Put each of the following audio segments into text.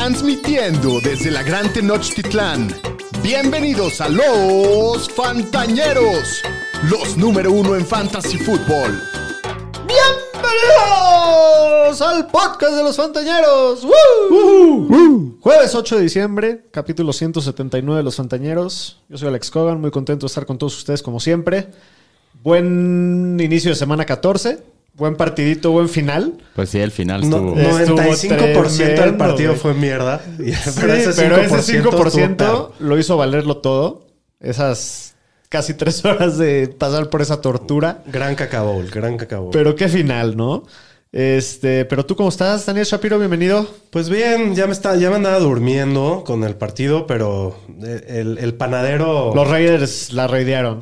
Transmitiendo desde la Gran Tenochtitlán. Bienvenidos a los Fantañeros, los número uno en Fantasy Football. Bienvenidos al podcast de los Fantañeros. ¡Woo! Jueves 8 de diciembre, capítulo 179 de los Fantañeros. Yo soy Alex Cogan, muy contento de estar con todos ustedes como siempre. Buen inicio de semana 14. Buen partidito, buen final. Pues sí, el final No, estuvo. 95% del tremendo, partido fue mierda. Sí, pero ese 5%, lo hizo valerlo todo. Esas casi tres horas de pasar por esa tortura. Gran cacao, gran cacao. Pero qué final, ¿no? Este, pero tú cómo estás, Daniel Shapiro, bienvenido. Pues bien, ya me, está, ya me andaba durmiendo con el partido, pero el, el panadero Los Raiders la raidearon,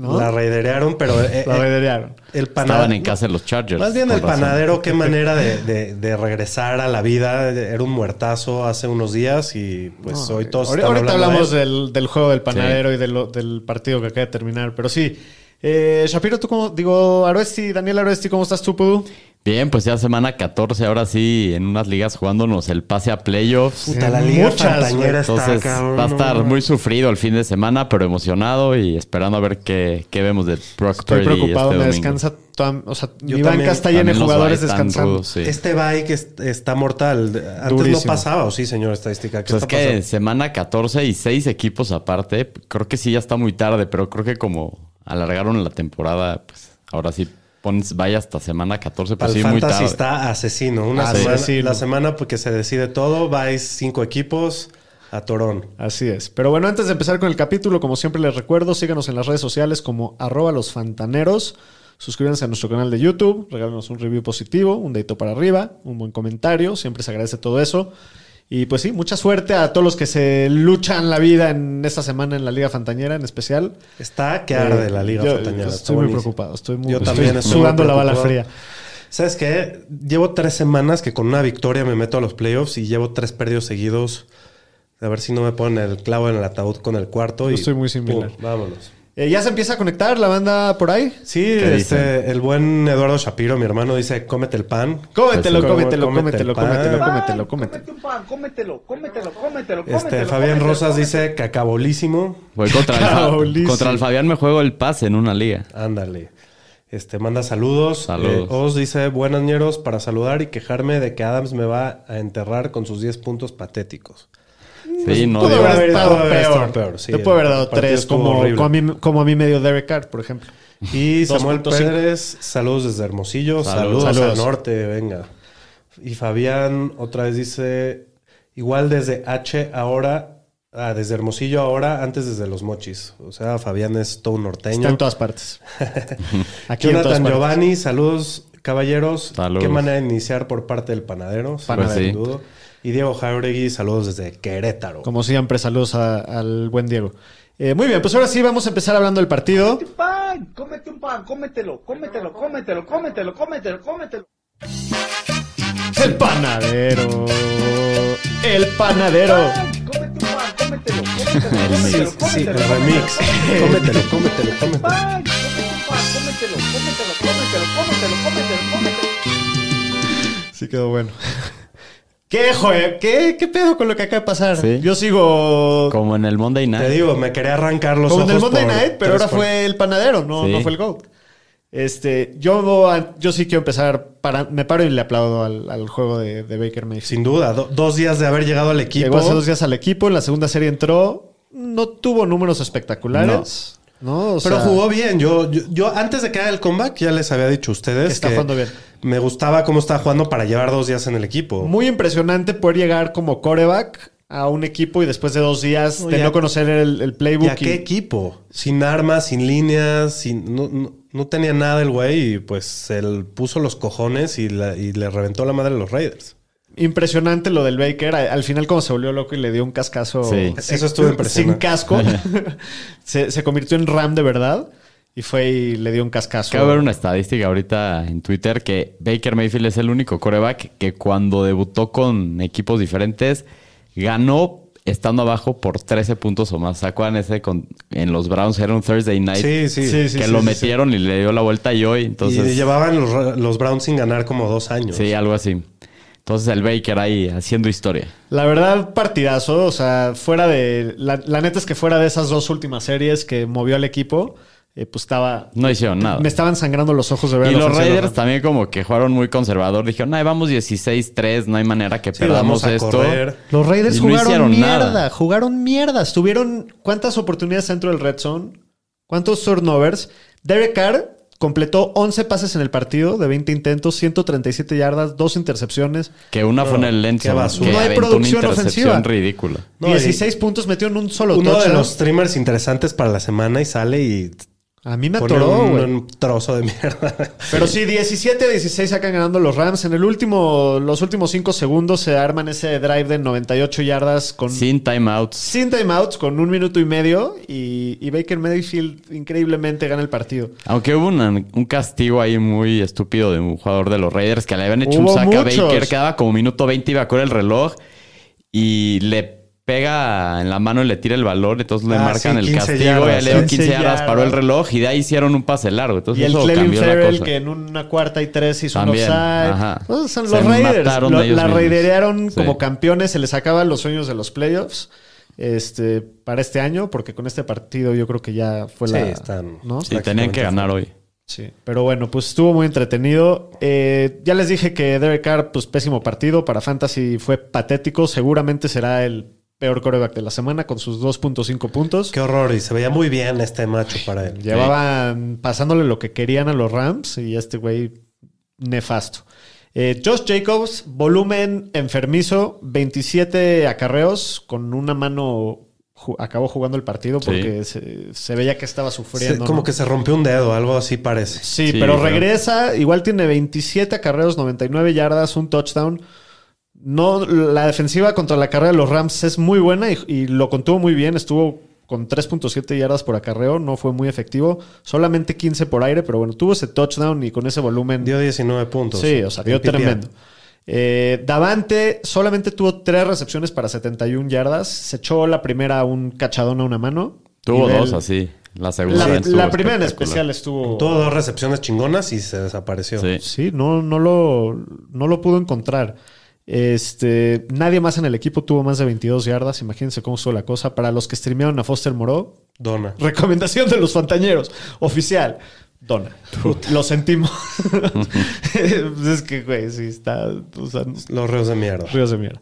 ¿no? la raiderearon, pero eh, La eh, raidearon. el Estaban panadero... en casa de los Chargers. Más bien el razón. panadero, qué manera de, de- de regresar a la vida. Era un muertazo hace unos días y pues hoy todos Ahorita, ahorita de hablamos del, del juego del panadero y de lo- del partido que acaba de terminar. Pero sí, eh, Shapiro, tú cómo, digo, Aroesti, Daniel Aroesti, ¿cómo estás tú, Pudu? Bien, pues ya semana 14, ahora sí, en unas ligas jugándonos el pase a playoffs. Puta, la liga Muchas, está, Entonces cabrón, va a estar muy sufrido el fin de semana, pero emocionado y esperando a ver qué, qué vemos de Brock Estoy Purdy preocupado, este me domingo. descansa toda- o sea, Yo mi banca está llena de jugadores descansando. rudos, sí. Este bike es- está mortal. Antes Durísimo. no pasaba, ¿o sí, señor estadística? ¿Qué Pues es está que pasando? semana 14 y seis equipos aparte, creo que sí ya está muy tarde, pero creo que como alargaron la temporada, pues ahora sí pones, vaya hasta semana 14, Para pues sí, muy tarde. está asesino. Una semana, la semana porque se decide todo, vais cinco equipos a Torón. Así es. Pero bueno, antes de empezar con el capítulo, como siempre les recuerdo, síganos en las redes sociales como arroba los fantaneros. Suscríbanse a nuestro canal de YouTube, regálenos un review positivo, un dedito para arriba, un buen comentario, siempre se agradece todo eso. Y pues sí, mucha suerte a todos los que se luchan la vida en esta semana en la Liga Fantañera en especial. Está que arde Eh, la Liga yo Fantañera. Estoy muy preocupado, estoy muy Yo también estoy sudando la bala fría. ¿Sabes qué? Llevo tres semanas que con una victoria me meto a los playoffs y llevo tres perdidos seguidos. A ver si no me ponen el clavo en el ataúd con el cuarto. y estoy muy similar. pum, vámonos. Eh, ¿Ya se empieza a conectar la banda por ahí? Sí, ¿Qué este, el buen Eduardo Shapiro, mi hermano, dice, cómete el pan. Cómetelo, Pues, cómetelo, cómete cómetelo, el pan. cómetelo, cómetelo, cómetelo. Cómete un pan, cómetelo, cómetelo, cómetelo, Este, cómetelo, Fabián cómetelo, Rosas cómetelo. dice, cacabolísimo. Voy contra el, contra el Fabián me juego el pase en una liga. Ándale. Este, manda saludos. Saludos. Eh, Oz dice, buenas ñeros, para saludar y quejarme de que Adams me va a enterrar con sus 10 puntos patéticos. Sí, no Pudo haber estado peor. peor, sí, Te pudo haber dado tres, como, como, a mí, como a mí medio Derek Carr, por ejemplo. Y Samuel 2.5. Pérez, saludos desde Hermosillo, Saludos. saludos, Saludos. al norte, venga. Y Fabián otra vez dice, igual desde H ahora, ah, desde Hermosillo ahora, antes desde Los Mochis. O sea, Fabián es todo norteño. Está en todas partes. Aquí en todas Jonathan partes. Giovanni, saludos caballeros. Saludos. Qué manera de iniciar por parte del panadero, sin duda. Y Diego Jauregui, saludos desde Querétaro. Como siempre, saludos a- al buen Diego. Eh, muy bien, pues ahora sí vamos a empezar hablando del partido. Cómete un pan, cómete un pan, cómetelo, cómetelo, cómetelo, cómetelo, cómetelo, cómetelo. El panadero. El panadero. Pan, cómete un pan, cómetelo, cómetelo, El Sí, cómetelo, sí, cómetelo, el remix. cómetelo, cómetelo, cómetelo. Pan, cómete un pan, cómetelo, cómetelo, cómetelo, cómetelo, cómetelo, cómetelo. Sí quedó bueno. ¿Qué, joder? ¿Qué, ¿Qué pedo con lo que acaba de pasar? Sí. Yo sigo Como en el Monday Night. Te digo, me quería arrancar los como en el ojos Monday Night, pero ahora por- fue el panadero, no, Sí. no fue el GOAT. Este, yo, yo sí quiero empezar, para, me paro y le aplaudo al, al juego de, de Baker Mayfield. Sin duda, do- dos días de haber llegado al equipo. Llegó hace dos días al equipo, en la segunda serie entró, no tuvo números espectaculares. No, O Pero sea, jugó bien. Yo, yo, yo antes de que haga el comeback ya les había dicho a ustedes Que está jugando bien. Me gustaba cómo estaba jugando para llevar dos días en el equipo. Muy impresionante poder llegar como coreback a un equipo y después de dos días No, de ya- no conocer el, el ¿Y playbook. a qué equipo? Sin armas, sin líneas, sin, no, no- no tenía nada el güey y pues él puso los cojones y, la- y le reventó la madre a los Raiders. Impresionante lo del Baker. Al final, como se volvió loco y le dio un cascazo. Sí. Eso estuvo impresionante. Sin casco. se, se convirtió en Ram de verdad. Y fue y le dio un cascazo. Acabo de ver una estadística ahorita en Twitter que Baker Mayfield es el único coreback que cuando debutó con equipos diferentes ganó estando abajo por 13 puntos o más. ¿Sacuan ese con, en los Browns? Era un Thursday night Sí, sí. Sí, que sí, lo sí, metieron y le dio la vuelta y hoy. y Entonces, llevaban los, Browns sin ganar como dos años. sí, algo así. Entonces el Baker ahí haciendo historia. La verdad, partidazo. O sea, fuera de. La, la neta es que fuera de esas dos últimas series que movió al equipo, eh, pues estaba. No hicieron nada. Me estaban sangrando los ojos de ver Y los Raiders Rams. también como que jugaron muy conservador. Dijeron, ay, vamos 16-3, no hay manera que Sí, perdamos vamos a esto. correr. Los Raiders Y no jugaron hicieron mierda, nada. jugaron mierda. Tuvieron cuántas oportunidades dentro del red zone, cuántos turnovers. Derek Carr completó 11 pases en el partido de 20 intentos, 137 yardas, dos intercepciones, Que una fue en el basura. que No hay una producción intercepción ofensiva. ridícula. No, y 16 puntos metió en un solo Uno de los streamers interesantes para la semana y sale y A mí me atoró, un, trozo de mierda. Pero sí, 17 a 16 sacan ganando los Rams. En el último, los últimos 5 segundos se arman ese drive de 98 yardas con Sin timeouts. sin timeouts, con un minuto y medio. Y, y Baker Mayfield increíblemente gana el partido. Aunque hubo una- un castigo ahí muy estúpido de un jugador de los Raiders que le habían hecho Hubo un saque a. Baker, quedaba como minuto 20, iba a correr el reloj y le pega en la mano y le tira el balón, entonces le Ah, marcan sí, el 15 castigo yardas, y le dio 15 15 yardas, yardas. paró el reloj y de ahí hicieron un pase largo. Entonces Y el eso cambió la Ferrell, cosa. que en una cuarta y tres hizo También, un offside. ajá. Pues, son Se los Raiders lo- la mismos. raiderearon Sí. como campeones. Se les acaban los sueños de los playoffs este, para este año, porque con este partido yo creo que ya fue Sí, la. están- ¿no? Sí, tenían que ganar hoy. Sí, pero bueno, pues estuvo muy entretenido. Eh, ya les dije que Derek Carr, pues pésimo partido. Para Fantasy fue patético. Seguramente será el peor coreback de la semana con sus 2.5 puntos. Qué horror. Y se veía muy bien este macho para él. Llevaban pasándole lo que querían a los Rams y este güey nefasto. Eh, Josh Jacobs, volumen enfermizo, 27 acarreos con una mano. ju- acabó jugando el partido Sí. porque se, se veía que estaba Se- sufriendo. como ¿no? que se rompió un dedo, algo así parece. Sí, Sí, pero pero- regresa. Igual tiene 27 acarreos, 99 yardas, un touchdown. No, la defensiva contra la carrera de los Rams es muy buena y, y lo contuvo muy bien. Estuvo con 3.7 yardas por acarreo, no fue muy efectivo. Solamente 15 por aire, pero bueno, tuvo ese touchdown y con ese volumen. Dio 19 puntos. sí, o sea, dio tremendo. Eh, Davante solamente tuvo tres recepciones para 71 yardas. Se echó la primera un cachadón a una mano. Tuvo Nivel- dos así. La segunda La, la primera en especial estuvo. Tuvo dos recepciones chingonas y se desapareció. Sí. Sí, no, no, lo, no lo pudo encontrar. Este, nadie más en el equipo tuvo más de 22 yardas. Imagínense cómo estuvo la cosa. Para los que streamearon a Foster Moreau, Dona. recomendación de los fantañeros. Oficial. Dona. Lo sentimos. es que, güey, sí está. O sea, Los reos de mierda. ríos de mierda.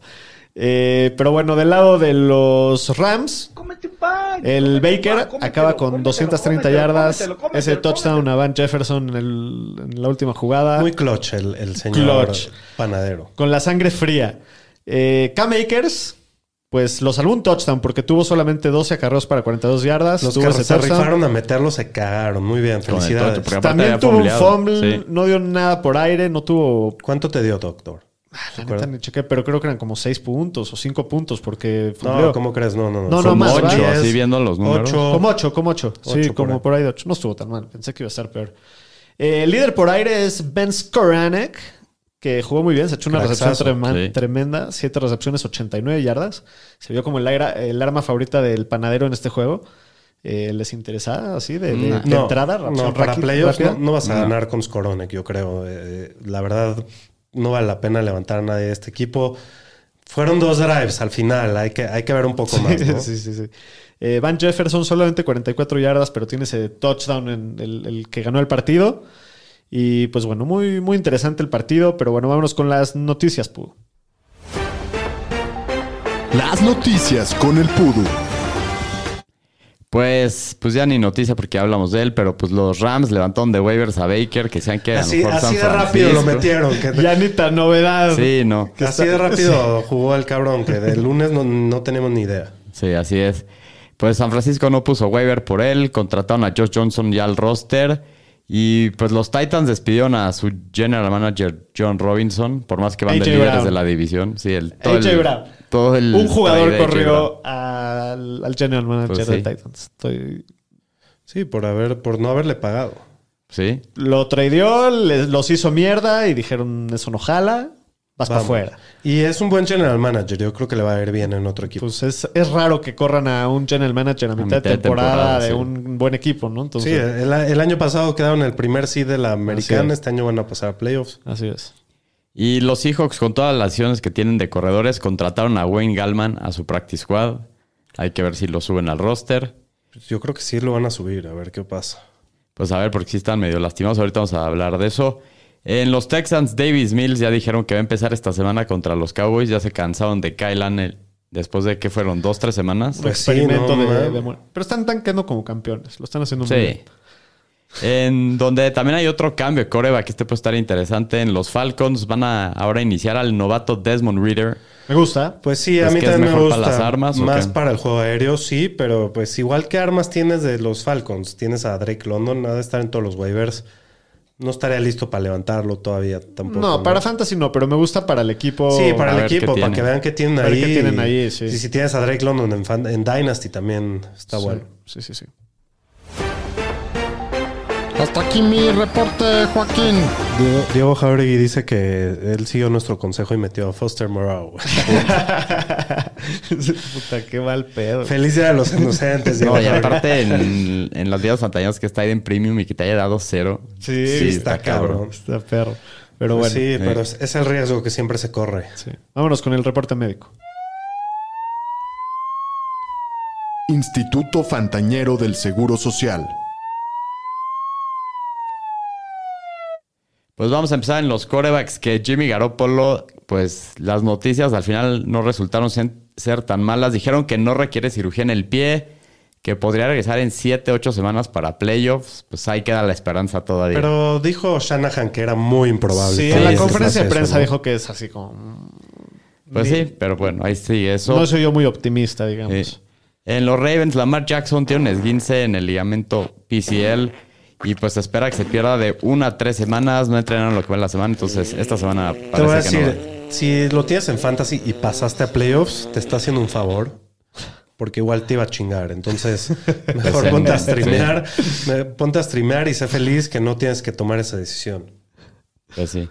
Eh, pero bueno, del lado de los Rams, pan. el Baker pan, cómetelo, acaba con cómetelo, 230 cómetelo, yardas. ese touchdown a Van Jefferson en, el- en la última jugada. Muy clutch el, el señor Clutch. panadero. con la sangre fría. Eh, Cam Akers, pues lo salvó un touchdown porque tuvo solamente 12 acarreos para 42 yardas. Los tuvo que se touchdown. rifaron a meterlo se cagaron. Muy bien, felicidades. touch, También tuvo un fumble, Sí. no dio nada por aire, no tuvo. ¿Cuánto te dio, doctor? La neta ni chequé, pero creo que eran como 6 puntos o 5 puntos porque No, fumbleó. ¿cómo crees? No, no, no. No, no, Son más, Como ¿va? ocho, diez, así viendo los números. ocho. Como 8, como 8. Sí, Ocho por como ahí. por ahí de 8. No estuvo tan mal. Pensé que iba a estar peor. Eh, el líder por aire es Ben Skoranek, que jugó muy bien. Se echó una Cracksazo, recepción trema- sí. tremenda. 7 recepciones, 89 yardas. Se vio como el, el arma favorita del panadero en este juego. Eh, ¿Les interesa así de, de- Mm, de No, entrada? no, para playoffs no, no vas a No. ganar con Skoronek, yo creo. Eh, la verdad, no vale la pena levantar a nadie de este equipo. Fueron dos drives al final. Hay que, hay que ver un poco más, ¿no? sí, sí, sí. Eh, Van Jefferson solamente 44 yardas, pero tiene ese touchdown en el, el que ganó el partido. Y pues bueno, muy, muy interesante el partido. Pero bueno, vámonos con las noticias, Pu. Las noticias con el Pudu. Pues, pues ya ni noticia porque ya hablamos de él, pero pues los Rams levantaron de waivers a Baker, que sean que a lo Así, mejor así San de rápido lo metieron. que- Ya ni tan novedad. Sí, no. así de rápido jugó el cabrón, que del lunes no, no tenemos ni idea. Sí, así es. Pues San Francisco no puso waiver por él, contrataron a Josh Johnson ya al roster y pues los Titans despidieron a su general manager John Robinson, por más que van de líderes de la división. Sí, el, todo el- Brown. todo el Un jugador de corrió al, al general manager Pues de sí. Titans. Estoy- Sí, por, haber, por no haberle pagado. Sí, Lo tradeó, les- los hizo mierda y dijeron, eso no jala, vas para Vamos. afuera. Y es un buen general manager. Yo creo que le va a ir bien en otro equipo. Pues es, es raro que corran a un general manager a mitad, de temporada, de sí. un buen equipo, ¿no? sí, Entonces, el, el año pasado quedaron en el primer seed de la americana. es. Este año van a pasar a playoffs. así es. Y los Seahawks, con todas las acciones que tienen de corredores, contrataron a Wayne Gallman a su practice squad. Hay que ver si lo suben al roster. Pues Yo creo que sí lo van a subir, a ver qué pasa. Pues a ver, porque sí están medio lastimados. Ahorita vamos a hablar de eso. En los Texans, Davis Mills ya dijeron que va a empezar esta semana contra los Cowboys. Ya se cansaron de Kyle Allen después de que fueron dos, tres semanas. Un Pues sí, no, de, de Pero están tan quedando como campeones. Lo están haciendo muy Sí. bien. En donde también hay otro cambio, Coreba, que este puede estar interesante. En los Falcons van a ahora iniciar al novato Desmond Reader. Me gusta. Pues sí, a mí que es también me gusta. para las armas, ¿o más para el juego aéreo, sí, pero pues igual que armas tienes de los Falcons, tienes a Drake London, ha de estar en todos los waivers. No estaría listo para levantarlo todavía tampoco. No, para Fantasy no, pero me gusta para el equipo. Sí, para el equipo, para que vean qué tienen ahí. qué tienen ahí, sí. Y si tienes a Drake London en, fan- en Dynasty también está Sí, bueno. Sí, sí, sí. Hasta aquí mi reporte, Joaquín. Diego, Diego Jauregui dice que él siguió nuestro consejo y metió a Foster Moreau. Puta, qué mal pedo. Feliz día de los inocentes, No, y aparte en, en las días pantallas que está ahí en Premium y que te haya dado cero. Sí, está cabrón. Está perro. Pero bueno. sí, sí. pero es, es el riesgo que siempre se corre. sí. Vámonos con el reporte médico. Instituto Fantañero del Seguro Social. Pues vamos a empezar en los corebacks que Jimmy Garoppolo, pues las noticias al final no resultaron ser tan malas. Dijeron que no requiere cirugía en el pie, que podría regresar en 7, 8 semanas para playoffs. Pues ahí queda la esperanza todavía. Pero dijo Shanahan que era muy improbable. Sí, en la conferencia de prensa eso, ¿no? dijo que es así como. pues sí, pero bueno, ahí sí, eso. No soy yo muy optimista, digamos. Sí. En los Ravens, Lamar Jackson tiene un esguince en el ligamento PCL y pues se espera que se pierda de una a tres semanas. No entrenaron lo que va en la semana, entonces esta semana parece Te voy a que no. Si lo tienes en fantasy y pasaste a playoffs, te está haciendo un favor. Porque igual te iba a chingar. Entonces, mejor ponte a streamear. me- Ponte a streamear y sé feliz que no tienes que tomar esa decisión. Pues sí.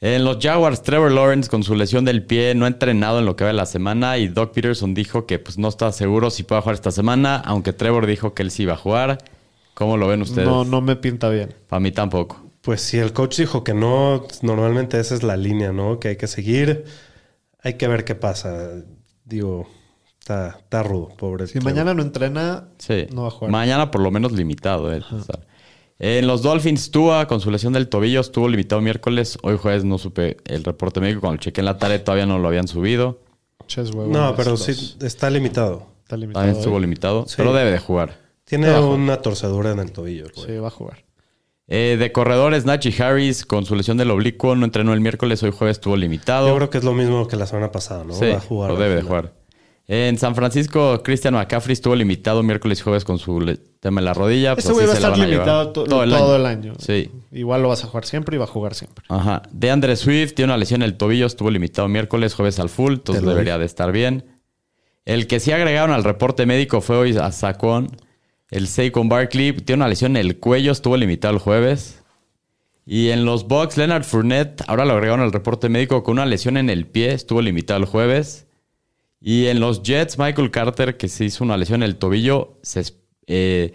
En los Jaguars, Trevor Lawrence con su lesión del pie no ha entrenado en lo que va de la semana y Doc Peterson dijo que pues no está seguro si puede jugar esta semana, aunque Trevor dijo que él sí iba a jugar. ¿Cómo lo ven ustedes? No, no me pinta bien. Para mí tampoco. Pues si el coach dijo que no, normalmente esa es la línea, ¿no? Que hay que seguir. Hay que ver qué pasa. Digo, está, está rudo, pobre. Si Trevor. mañana no entrena, Sí. no va a jugar. Mañana por lo menos limitado. eh. O sea, en los Dolphins, Tua con su lesión del tobillo estuvo limitado miércoles. Hoy jueves no supe el reporte médico. Cuando chequé en la tarde todavía no lo habían subido. No, pero sí está limitado. Está limitado. También estuvo ¿eh? limitado. Sí. Pero debe de jugar. Tiene una torcedura en el tobillo, el güey. Sí, va a jugar. Eh, de corredores, Nachi Harris con su lesión del oblicuo no entrenó el miércoles. Hoy jueves estuvo limitado. Yo creo que es lo mismo que la semana pasada, ¿no? Sí, Va a jugar. lo debe de jugar. En San Francisco, Christian McCaffrey estuvo limitado miércoles y jueves con su tema en la rodilla. pues Ese güey va a estar limitado to- todo, el, año. Sí. Igual lo vas a jugar siempre y va a jugar siempre. Ajá. De Andre Swift tiene una lesión en el tobillo, estuvo limitado miércoles, jueves al full, entonces debería de estar bien. El que sí agregaron al reporte médico fue hoy a Sacón, el Saquon Barkley, tiene una lesión en el cuello, estuvo limitado el jueves. Y en los Bucks, Leonard Fournette, ahora lo agregaron al reporte médico con una lesión en el pie, estuvo limitado el jueves. Y en los Jets, Michael Carter, que se hizo una lesión en el tobillo, se eh,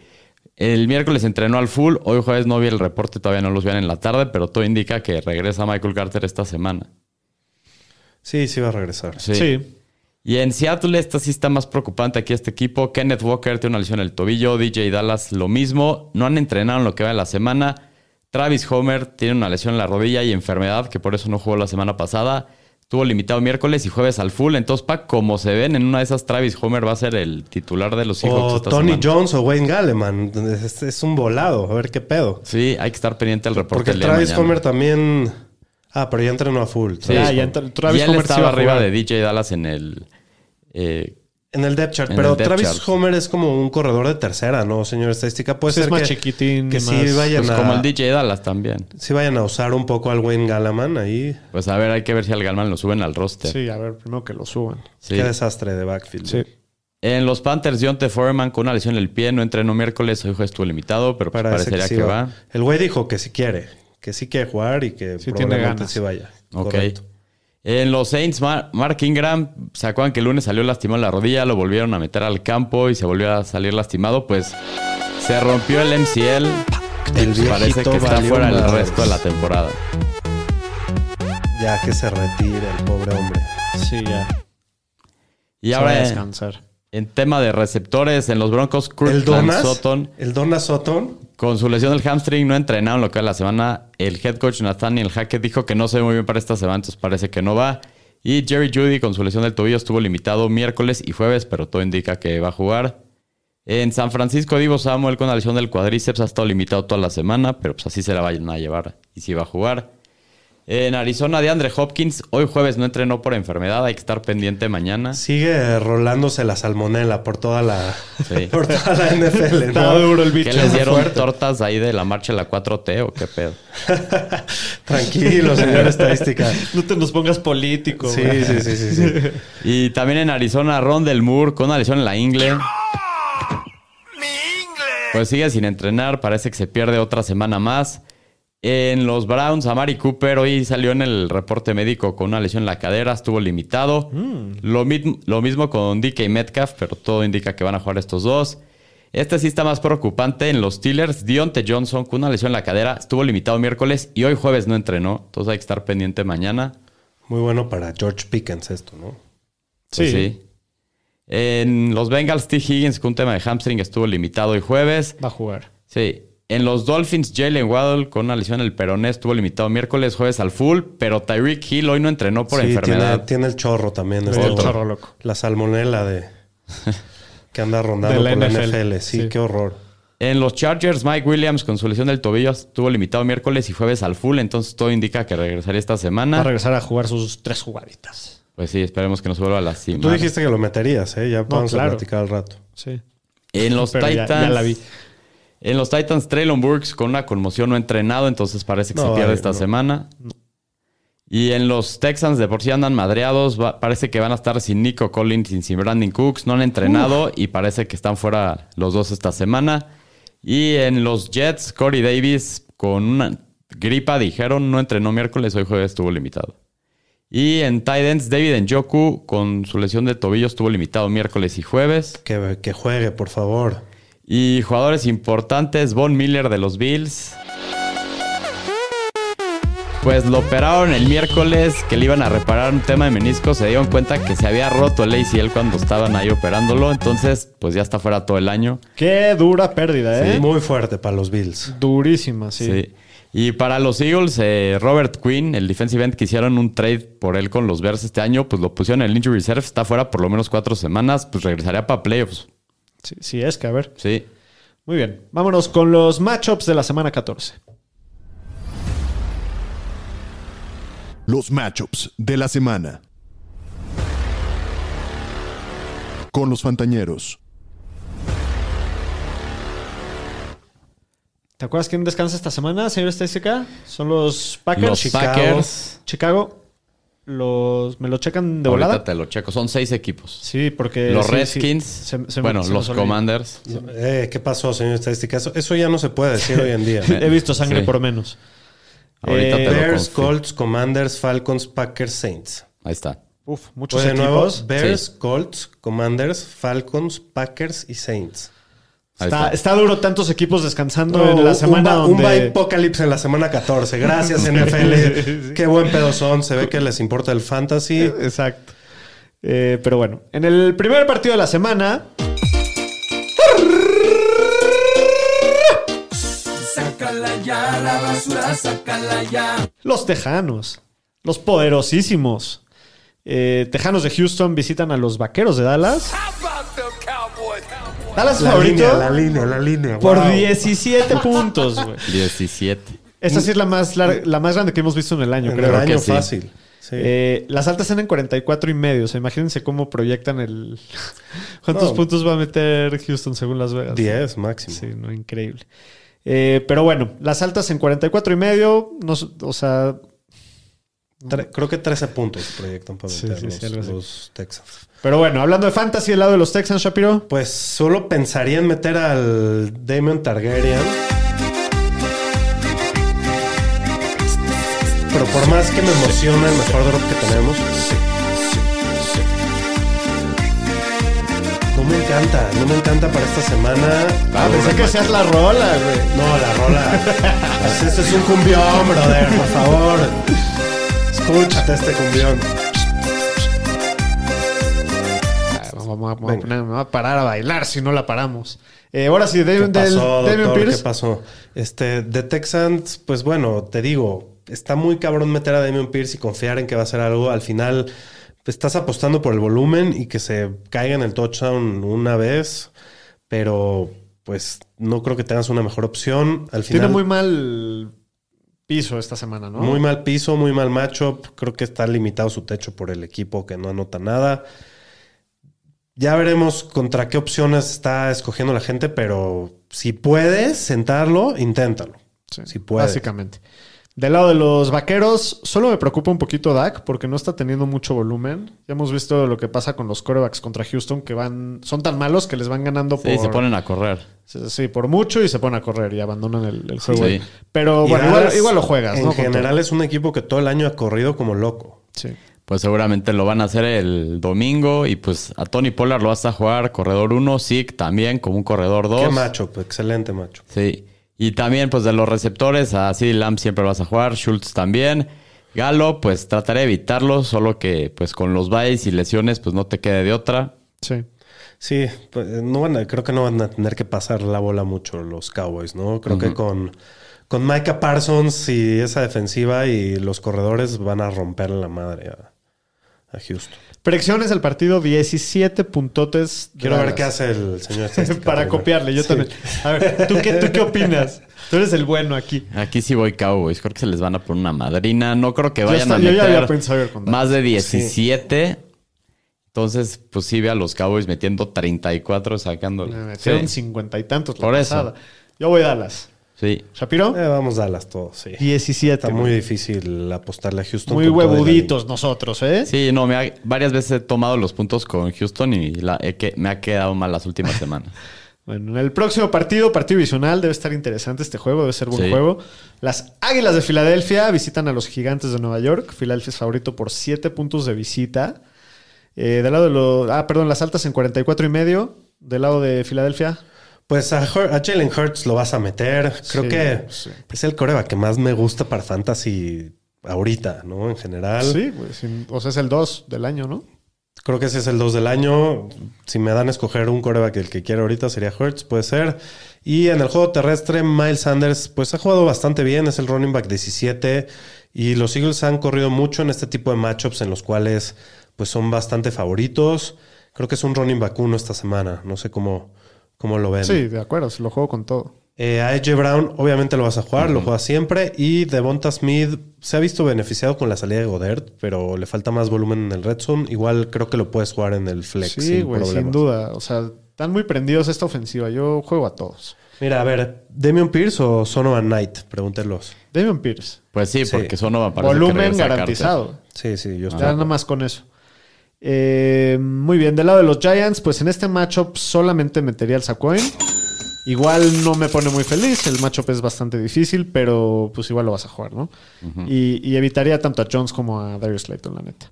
el miércoles entrenó al full. Hoy jueves no vi el reporte, todavía no los vean en la tarde, pero todo indica que regresa Michael Carter esta semana. Sí, sí va a regresar. Sí. Sí. Y en Seattle, esta sí está más preocupante aquí este equipo. Kenneth Walker tiene una lesión en el tobillo, DJ Dallas lo mismo. No han entrenado en lo que va de la semana. Travis Homer tiene una lesión en la rodilla y enfermedad, que por eso no jugó la semana pasada. Tuvo limitado miércoles y jueves al full. Entonces, pa, como se ven en una de esas, Travis Homer va a ser el titular de los Seahawks O esta Tony semana. Jones o Wayne Galleman. Es, es un volado. A ver qué pedo. Sí, hay que estar pendiente del reporte. Porque el día Travis. Homer también. Ah, pero ya entrenó a full. Sí. Travis Ya, ya Travis y él Homer estaba arriba de DJ Dallas en el... eh, En el depth chart. Pero depth Travis chart. Homer es como un corredor de tercera, ¿no, señor estadística? Puede Sí, es ser más que, chiquitín, que más- sí vayan pues a... como el DJ Dallas también. sí vayan a usar un poco al Wayne Gallaman ahí. Pues a ver, hay que ver si al Galman lo suben al roster. Sí, a ver, primero que lo suban. Sí. Qué desastre de backfield. Sí. En los Panthers, Deontay Foreman con una lesión en el pie, no entrenó miércoles, hoy estuvo limitado, pero pues Parece parecería sí que, va. El güey dijo que sí quiere. Que sí quiere jugar y que Sí tiene probablemente ganas. sí vaya. Ok. Correcto. En los Saints, Mar- Mark Ingram, ¿se acuerdan que el lunes salió lastimado en la rodilla? Lo volvieron a meter al campo y se volvió a salir lastimado. Pues se rompió el MCL. El pues parece que está fuera el resto de la temporada. Ya que se retire el pobre hombre. Sí, ya. Y Se va ahora, a en, descansar. En tema de receptores, en los Broncos, El Donas. Sutton, El Donas Sutton. con su lesión del hamstring, no entrenaron lo que es la semana. El head coach Nathaniel Hackett dijo que no se ve muy bien para esta semana, entonces parece que no va. Y Jerry Judy, con su lesión del tobillo, estuvo limitado miércoles y jueves, pero todo indica que va a jugar. En San Francisco, Divo Samuel con la lesión del cuadríceps ha estado limitado toda la semana, pero pues así se la vayan a llevar y sí va a jugar. En Arizona, de Andre Hopkins, hoy jueves no entrenó por enfermedad, hay que estar pendiente mañana. Sigue rolándose la salmonela por toda la, Sí. por toda la NFL. Está ¿no? duro el bicho. ¿Qué les dieron fuerte. tortas ahí de la marcha de la 4T o qué pedo? Tranquilo, señor estadística. No te nos pongas político, Sí, sí, sí, sí, sí. Y también en Arizona, Ron Del Moore con una lesión en la ingle. Pues sigue sin entrenar, parece que se pierde otra semana más. En los Browns, Amari Cooper hoy salió en el reporte médico con una lesión en la cadera, estuvo limitado. Lo, mi- lo mismo con DK Metcalf, pero todo indica que van a jugar estos dos. Este sí está más preocupante en los Steelers. Dionte Johnson con una lesión en la cadera, estuvo limitado miércoles y hoy jueves no entrenó. Entonces hay que estar pendiente mañana. Muy bueno para George Pickens esto, ¿no? Pues Sí. sí. En los Bengals, T. Higgins con un tema de hamstring estuvo limitado hoy jueves. Va a jugar. Sí. En los Dolphins, Jalen Waddle con una lesión en el peroné estuvo limitado miércoles, jueves al full, pero Tyreek Hill hoy no entrenó por Sí, enfermedad. Tiene, tiene el chorro también. este El chorro loco. La salmonela de que anda rondando De la por la NFL. NFL. Sí, Sí. qué horror. En los Chargers, Mike Williams con su lesión del tobillo estuvo limitado miércoles y jueves al full, entonces todo indica que regresaría esta Va a semana. regresar a jugar sus tres jugaditas. Pues sí, esperemos que no se vuelva a la cima. Tú dijiste que lo meterías, ¿eh? Ya vamos claro. a platicar al rato. Sí. En los Pero ya- Titans. ya la vi. En los Titans, Traylon Burks con una conmoción no entrenado, entonces parece que No, se pierde ay, esta no. semana. Y en los Texans de por sí andan madreados, va- parece que van a estar sin Nico Collins y sin Brandon Cooks, no han entrenado y parece que están fuera los dos esta semana. Y en los Jets, Corey Davis con una gripa, dijeron, no entrenó miércoles, hoy jueves estuvo limitado. Y en Titans, David Njoku con su lesión de tobillo estuvo limitado miércoles y jueves. Que, que juegue, por favor. Y jugadores importantes, Von Miller de los Bills. Pues lo operaron el miércoles que le iban a reparar un tema de menisco. Se dieron cuenta que se había roto el ACL cuando estaban ahí operándolo. Entonces, pues ya está fuera todo el año. Qué dura pérdida, ¿eh? Muy fuerte para los Bills. Durísima, sí. Sí. Y para los Eagles, eh, Robert Quinn, el defensive end que hicieron un trade por él con los Bears este año, pues lo pusieron en el injury reserve. Está fuera por lo menos cuatro semanas. Pues regresaría para playoffs. Sí, sí, es que a ver. Sí. Muy bien. Vámonos con los matchups de la semana 14. Los matchups de la semana. Con los Fantañeros. ¿Te acuerdas quién descansa esta semana, señor estadística? Son los Packers. Los Chicago. Packers. Chicago. Los, ¿Me lo checan de Ahorita volada? te lo checo. Son seis equipos. Sí, porque... Los sí, Redskins, sí. Se- se me- bueno, me los. Commanders. Eh, ¿Qué pasó, señor estadística? Eso, eso ya no se puede decir hoy en día. He visto sangre Sí. por menos. Ahorita Eh, te lo Bears. Colts, Commanders, Falcons, Packers, Saints. Ahí está. Uf, muchos Pues de nuevo, equipos. Bears, Sí. Colts, Commanders, Falcons, Packers y Saints. Está, está. está duro tantos equipos descansando No, en la semana un, donde... un en la semana 14. Gracias, NFL. Qué buen pedo son. Se ve que les importa el fantasy. Exacto. Eh, pero bueno, en el primer partido de la semana, Sácala ya, la basura, sácala ya. los Tejanos, los poderosísimos eh, Tejanos de Houston visitan a los Vaqueros de Dallas. How about them Cowboys? Dallas La favorito línea, la línea, la línea. por Wow. 17 puntos, güey. 17. Esta sí es la más, la más grande que hemos visto en el año, En creo. el año que sí. fácil. Sí. Eh, las altas están en 44 y medio. O sea, imagínense cómo proyectan el. ¿Cuántos No. puntos va a meter Houston según Las Vegas? 10 máximo. Sí, no, increíble. Eh, pero bueno, las altas en 44 y medio. No, o sea, Tre- creo que 13 puntos proyectan para Sí, meter sí, los, los Texans. pero bueno, hablando de fantasy, el lado de los Texans, Shapiro. Pues solo pensaría en meter al Damon Targaryen. Pero por más que me emociona el mejor drop que tenemos. No me encanta, no me encanta para esta semana. Ah, pensé que seas la rola, güey. No, la rola. Pues es un cumbión, brother, por favor. Escúchate este cumbión. Ah, Vamos, vamos a poner- me voy a parar a bailar si no la paramos. Eh, ahora sí, ¿Qué Damian, del, pasó, doctor? Pierce. ¿Qué pasó? Este, de Texans, pues bueno, te digo, está muy cabrón meter a Damian Pierce y confiar en que va a hacer algo. Al final, pues, estás apostando por el volumen y que se caiga en el touchdown una vez, pero pues no creo que tengas una mejor opción. Al final, Tiene muy mal piso esta semana, ¿no? muy mal piso, muy mal matchup. Creo que está limitado su techo por el equipo que no anota nada. Ya veremos contra qué opciones está escogiendo la gente, pero si puedes sentarlo, inténtalo. Sí, si puedes. Básicamente. Del lado de los vaqueros, solo me preocupa un poquito Dak porque no está teniendo mucho volumen. Ya hemos visto lo que pasa con los corebacks contra Houston que van, son tan malos que les van ganando por, Sí, se ponen a correr. sí, sí, por mucho y se ponen a correr y abandonan el, el juego. Sí. Pero Y bueno, igual, igual lo juegas, En general es un equipo que todo el año ha corrido como loco. Sí. Pues seguramente lo van a hacer el domingo y pues a Tony Pollard lo vas a jugar corredor 1, Zeke también como un corredor 2. Qué macho, excelente macho. Sí. Y también pues de los receptores a Lamb siempre vas a jugar, Schultz también. Galo pues trataré de evitarlo, solo que pues con los byes y lesiones pues no te quede de otra. Sí. Sí, pues, no van a- creo que no van a tener que pasar la bola mucho los Cowboys, ¿no? Creo que con, con Micah Parsons y esa defensiva y los corredores van a romper la madre a, a Houston. Predicciones del partido, 17 puntotes. Quiero ver qué hace el señor Para primero. copiarle, yo Sí. también. A ver, ¿tú qué, ¿tú qué opinas? Tú eres el bueno aquí. Aquí sí voy Cowboys, creo que se les van a poner una madrina. No creo que Yo vayan está- a yo ya meter había pensado ir con Dallas. más de 17. Entonces, pues sí ve a los Cowboys metiendo 34 sacándole. Me metieron Sí. cincuenta y tantos la Por eso. pasada. Yo voy a Dallas. Sí. ¿Shapiro? Eh, vamos a Dallas todos, sí. 17. Está muy difícil apostarle a Houston. Muy huevuditos nosotros, ¿eh? Sí, no, me ha- varias veces he tomado los puntos con Houston y la- que, me ha quedado mal las últimas semanas. Bueno, en el próximo partido, partido divisional, debe estar interesante este juego, debe ser buen Sí. juego. Las Águilas de Filadelfia visitan a los Gigantes de Nueva York. Filadelfia es favorito por 7 puntos de visita. Eh, del lado de los... Ah, perdón, las altas en 44 y medio. Del lado de Filadelfia. Pues a, Hur- a Jalen Hurts lo vas a meter. Creo Sí, que sí. es el coreback que más me gusta para fantasy ahorita, ¿no? En general. Sí, pues, o sea, es el 2 del año, ¿no? Creo que ese es el 2 del año. Si me dan a escoger un coreback el que quiero ahorita sería Hurts, puede ser. Y en el juego terrestre, Miles Sanders, pues ha jugado bastante bien. Es el running back 17. Y los Eagles han corrido mucho en este tipo de matchups en los cuales pues son bastante favoritos. Creo que es un running back uno esta semana. No sé cómo, cómo lo ven. Sí, de acuerdo, se lo juego con todo. Eh, a AJ Brown, obviamente lo vas a jugar, lo juegas siempre. Y Devonta Smith se ha visto beneficiado con la salida de Godert, pero le falta más volumen en el red zone. Igual creo que lo puedes jugar en el flex. Sí, sin güey, sin problemas. duda. O sea, están muy prendidos esta ofensiva. Yo juego a todos. Mira, a ver, ¿Demian Pierce o Sonovan Knight? Pregúntelos. Damian Pierce. Pues sí, Sí. porque no me parece que Volumen garantizado. Sí, sí, yo estoy. Ya nada más con eso. Eh, muy bien, del lado de los Giants, pues en este matchup solamente metería al Sacoin. Igual no me pone muy feliz, el matchup es bastante difícil, pero pues igual lo vas a jugar, ¿no? y, y evitaría tanto a Jones como a Darius Slayton, la neta.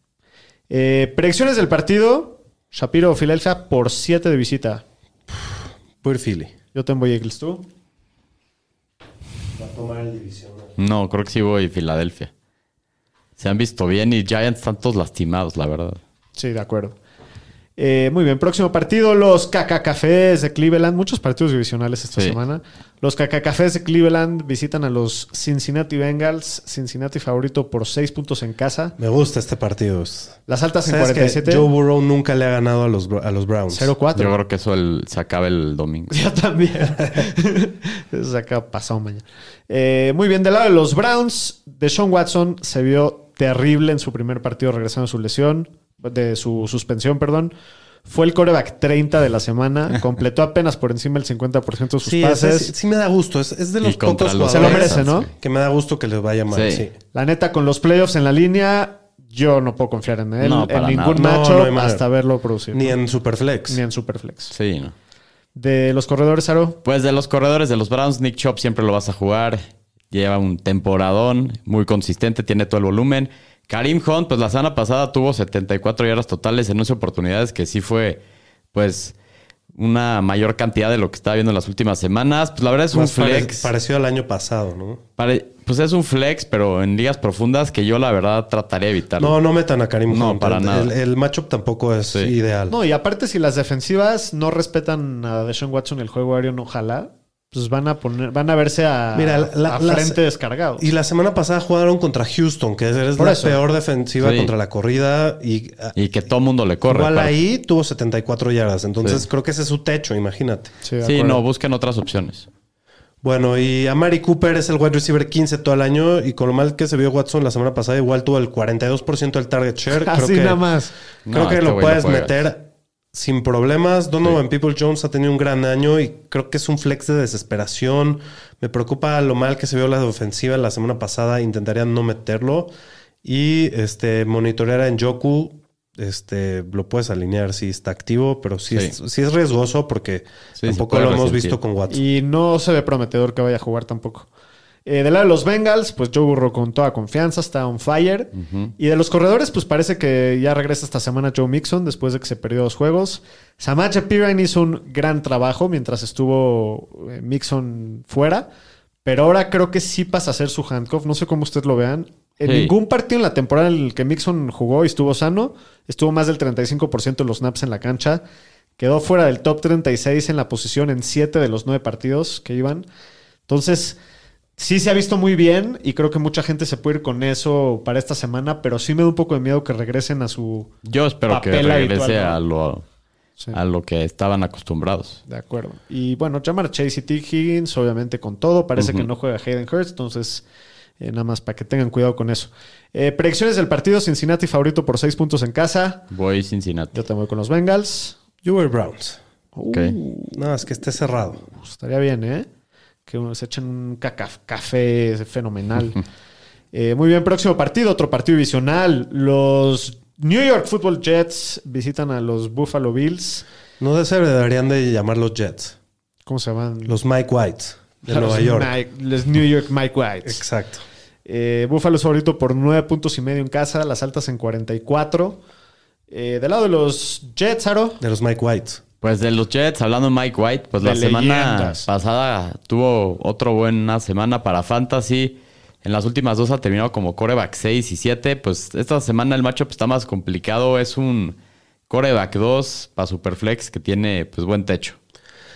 Eh, predicciones del partido, Shapiro o Filadelfia por 7 de visita. Pure Philly. Yo tengo Eagles, ¿tú? Va a tomar el divisional. No, creo que sí voy a Filadelfia. Se han visto bien y Giants están todos lastimados, la verdad. Sí, de acuerdo. Eh, muy bien, próximo partido, los Cacacafés de Cleveland. Muchos partidos divisionales esta Sí. semana. Los Cacacafés de Cleveland visitan a los Cincinnati Bengals. Cincinnati favorito por 6 puntos en casa. Me gusta este partido. Las altas en ¿Sabes que 47. Joe Burrow nunca le ha ganado a los, a los Browns. 0-4. Yo creo que eso el- se acaba el domingo. Yo también. Eso se acaba pasado mañana. Eh, muy bien, del lado de los Browns, Deshaun Watson se vio terrible en su primer partido regresando de su lesión, de su suspensión, perdón. Fue el coreback 30 de la semana, completó apenas por encima del 50% de sus Sí, pases. sí, sí me da gusto. Es, es de los pocos los Se lo merece, ¿no? que me da gusto que les vaya mal. Sí. Sí. La neta, con los playoffs en la línea, yo no puedo confiar en él No, en para ningún. No, macho no hasta verlo producir. Ni en Superflex. Ni en Superflex. Sí, ¿no? De los corredores, Aro. Pues de los corredores de los Browns, Nick Chop siempre lo vas a jugar. Lleva un temporadón muy consistente, tiene todo el volumen. Karim Hunt, pues la semana pasada tuvo 74 yardas totales en 11 oportunidades, que sí fue, pues, una mayor cantidad de lo que estaba viendo en las últimas semanas. Pues la verdad es un Más pare- flex. parecido al año pasado, ¿no? Pare- pues es un flex, pero en ligas profundas que yo la verdad trataría de evitarlo. No, no metan a Karim No, Hunt. para el, nada. El, el matchup tampoco es Sí. ideal. No, y aparte, si las defensivas no respetan a Deshaun Watson el juego aéreo, no ojalá, pues van a poner, van a verse a, Mira, la- a frente descargados. Y la semana pasada jugaron contra Houston, que es Por la eso. peor defensiva Sí. contra la corrida. Y ah, Y que todo mundo le corre. igual ahí tuvo 74 yardas. Entonces Sí. creo que ese es su techo, imagínate. Sí, no, busquen otras opciones. Bueno, y Amari Cooper es el wide receiver 15 todo el año. Y con lo mal que se vio Watson la semana pasada, igual tuvo el 42% del target share. Creo Así que, nada más. Creo No, que este lo puedes meter sin problemas. Donovan People Jones ha tenido un gran año y creo que es un flex de desesperación. Me preocupa lo mal que se vio la ofensiva la semana pasada. Intentaría no meterlo. Y este monitorear a Njoku. Este lo puedes alinear si está activo, pero sí, Sí. Es, sí es riesgoso porque tampoco lo hemos visto con Watson. Y no se ve prometedor que vaya a jugar tampoco. Eh, del lado de los Bengals, pues Joe Burrow con toda confianza, está on fire. Y de los corredores, pues parece que ya regresa esta semana Joe Mixon después de que se perdió dos juegos. Samaje Pirine hizo un gran trabajo mientras estuvo eh, Mixon fuera. Pero ahora creo que sí pasa a ser su handcuff. No sé cómo ustedes lo vean. En ningún partido en la temporada en el que Mixon jugó y estuvo sano, estuvo más del 35% de los snaps en la cancha. Quedó fuera del top 36 en la posición en 7 de los 9 partidos que iban. Entonces, sí se ha visto muy bien y creo que mucha gente se puede ir con eso para esta semana, pero sí me da un poco de miedo que regresen a su... Yo espero que Papel regrese habitual, ¿no? a, lo, Sí. a lo que estaban acostumbrados. De acuerdo. Y bueno, llamar a Chase y T. Higgins, obviamente con todo. Parece que no juega Hayden Hurst, entonces eh, nada más para que tengan cuidado con eso. Eh, predicciones del partido: Cincinnati favorito por 6 puntos en casa. Voy Cincinnati. Yo te voy con los Bengals. Yo voy Browns. Ok. No, es que esté cerrado. Estaría bien, ¿eh? Que se echen un café fenomenal. Eh, muy bien, próximo partido, otro partido divisional. Los New York Football Jets visitan a los Buffalo Bills. No ser, deberían de llamar los Jets. ¿Cómo se llaman? Los Mike Whites de Nueva York. Mike- los New York Mike Whites. Exacto. Eh, Buffalo es favorito por 9 puntos y medio en casa, las altas en 44. Eh, del lado de los Jets, Aro. De los Mike Whites. Pues de los Jets, hablando de Mike White, pues De la semana pasada tuvo otra buena semana para Fantasy. En las últimas dos ha terminado como coreback 6 y 7. Pues esta semana el matchup está más complicado. Es un coreback 2 para Superflex que tiene pues buen techo.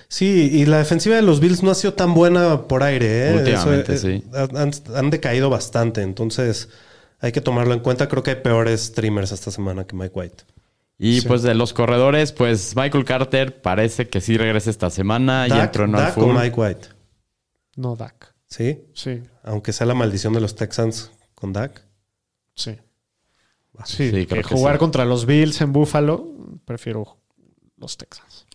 Sí, y la defensiva de los Bills no ha sido tan buena por aire. ¿eh? Últimamente, Eso, eh, sí. Han, han decaído bastante, entonces hay que tomarlo en cuenta. Creo que hay peores streamers esta semana que Mike White. Y pues de los corredores, pues Michael Carter parece que sí regresa esta semana. Dak, entró en Dak o full. Mike White. No, Dak. Sí, Sí, aunque sea la maldición de los Texans con Dak. sí. Sí, Sí, que creo que jugar sí. contra los Bills en Buffalo, prefiero los Texans.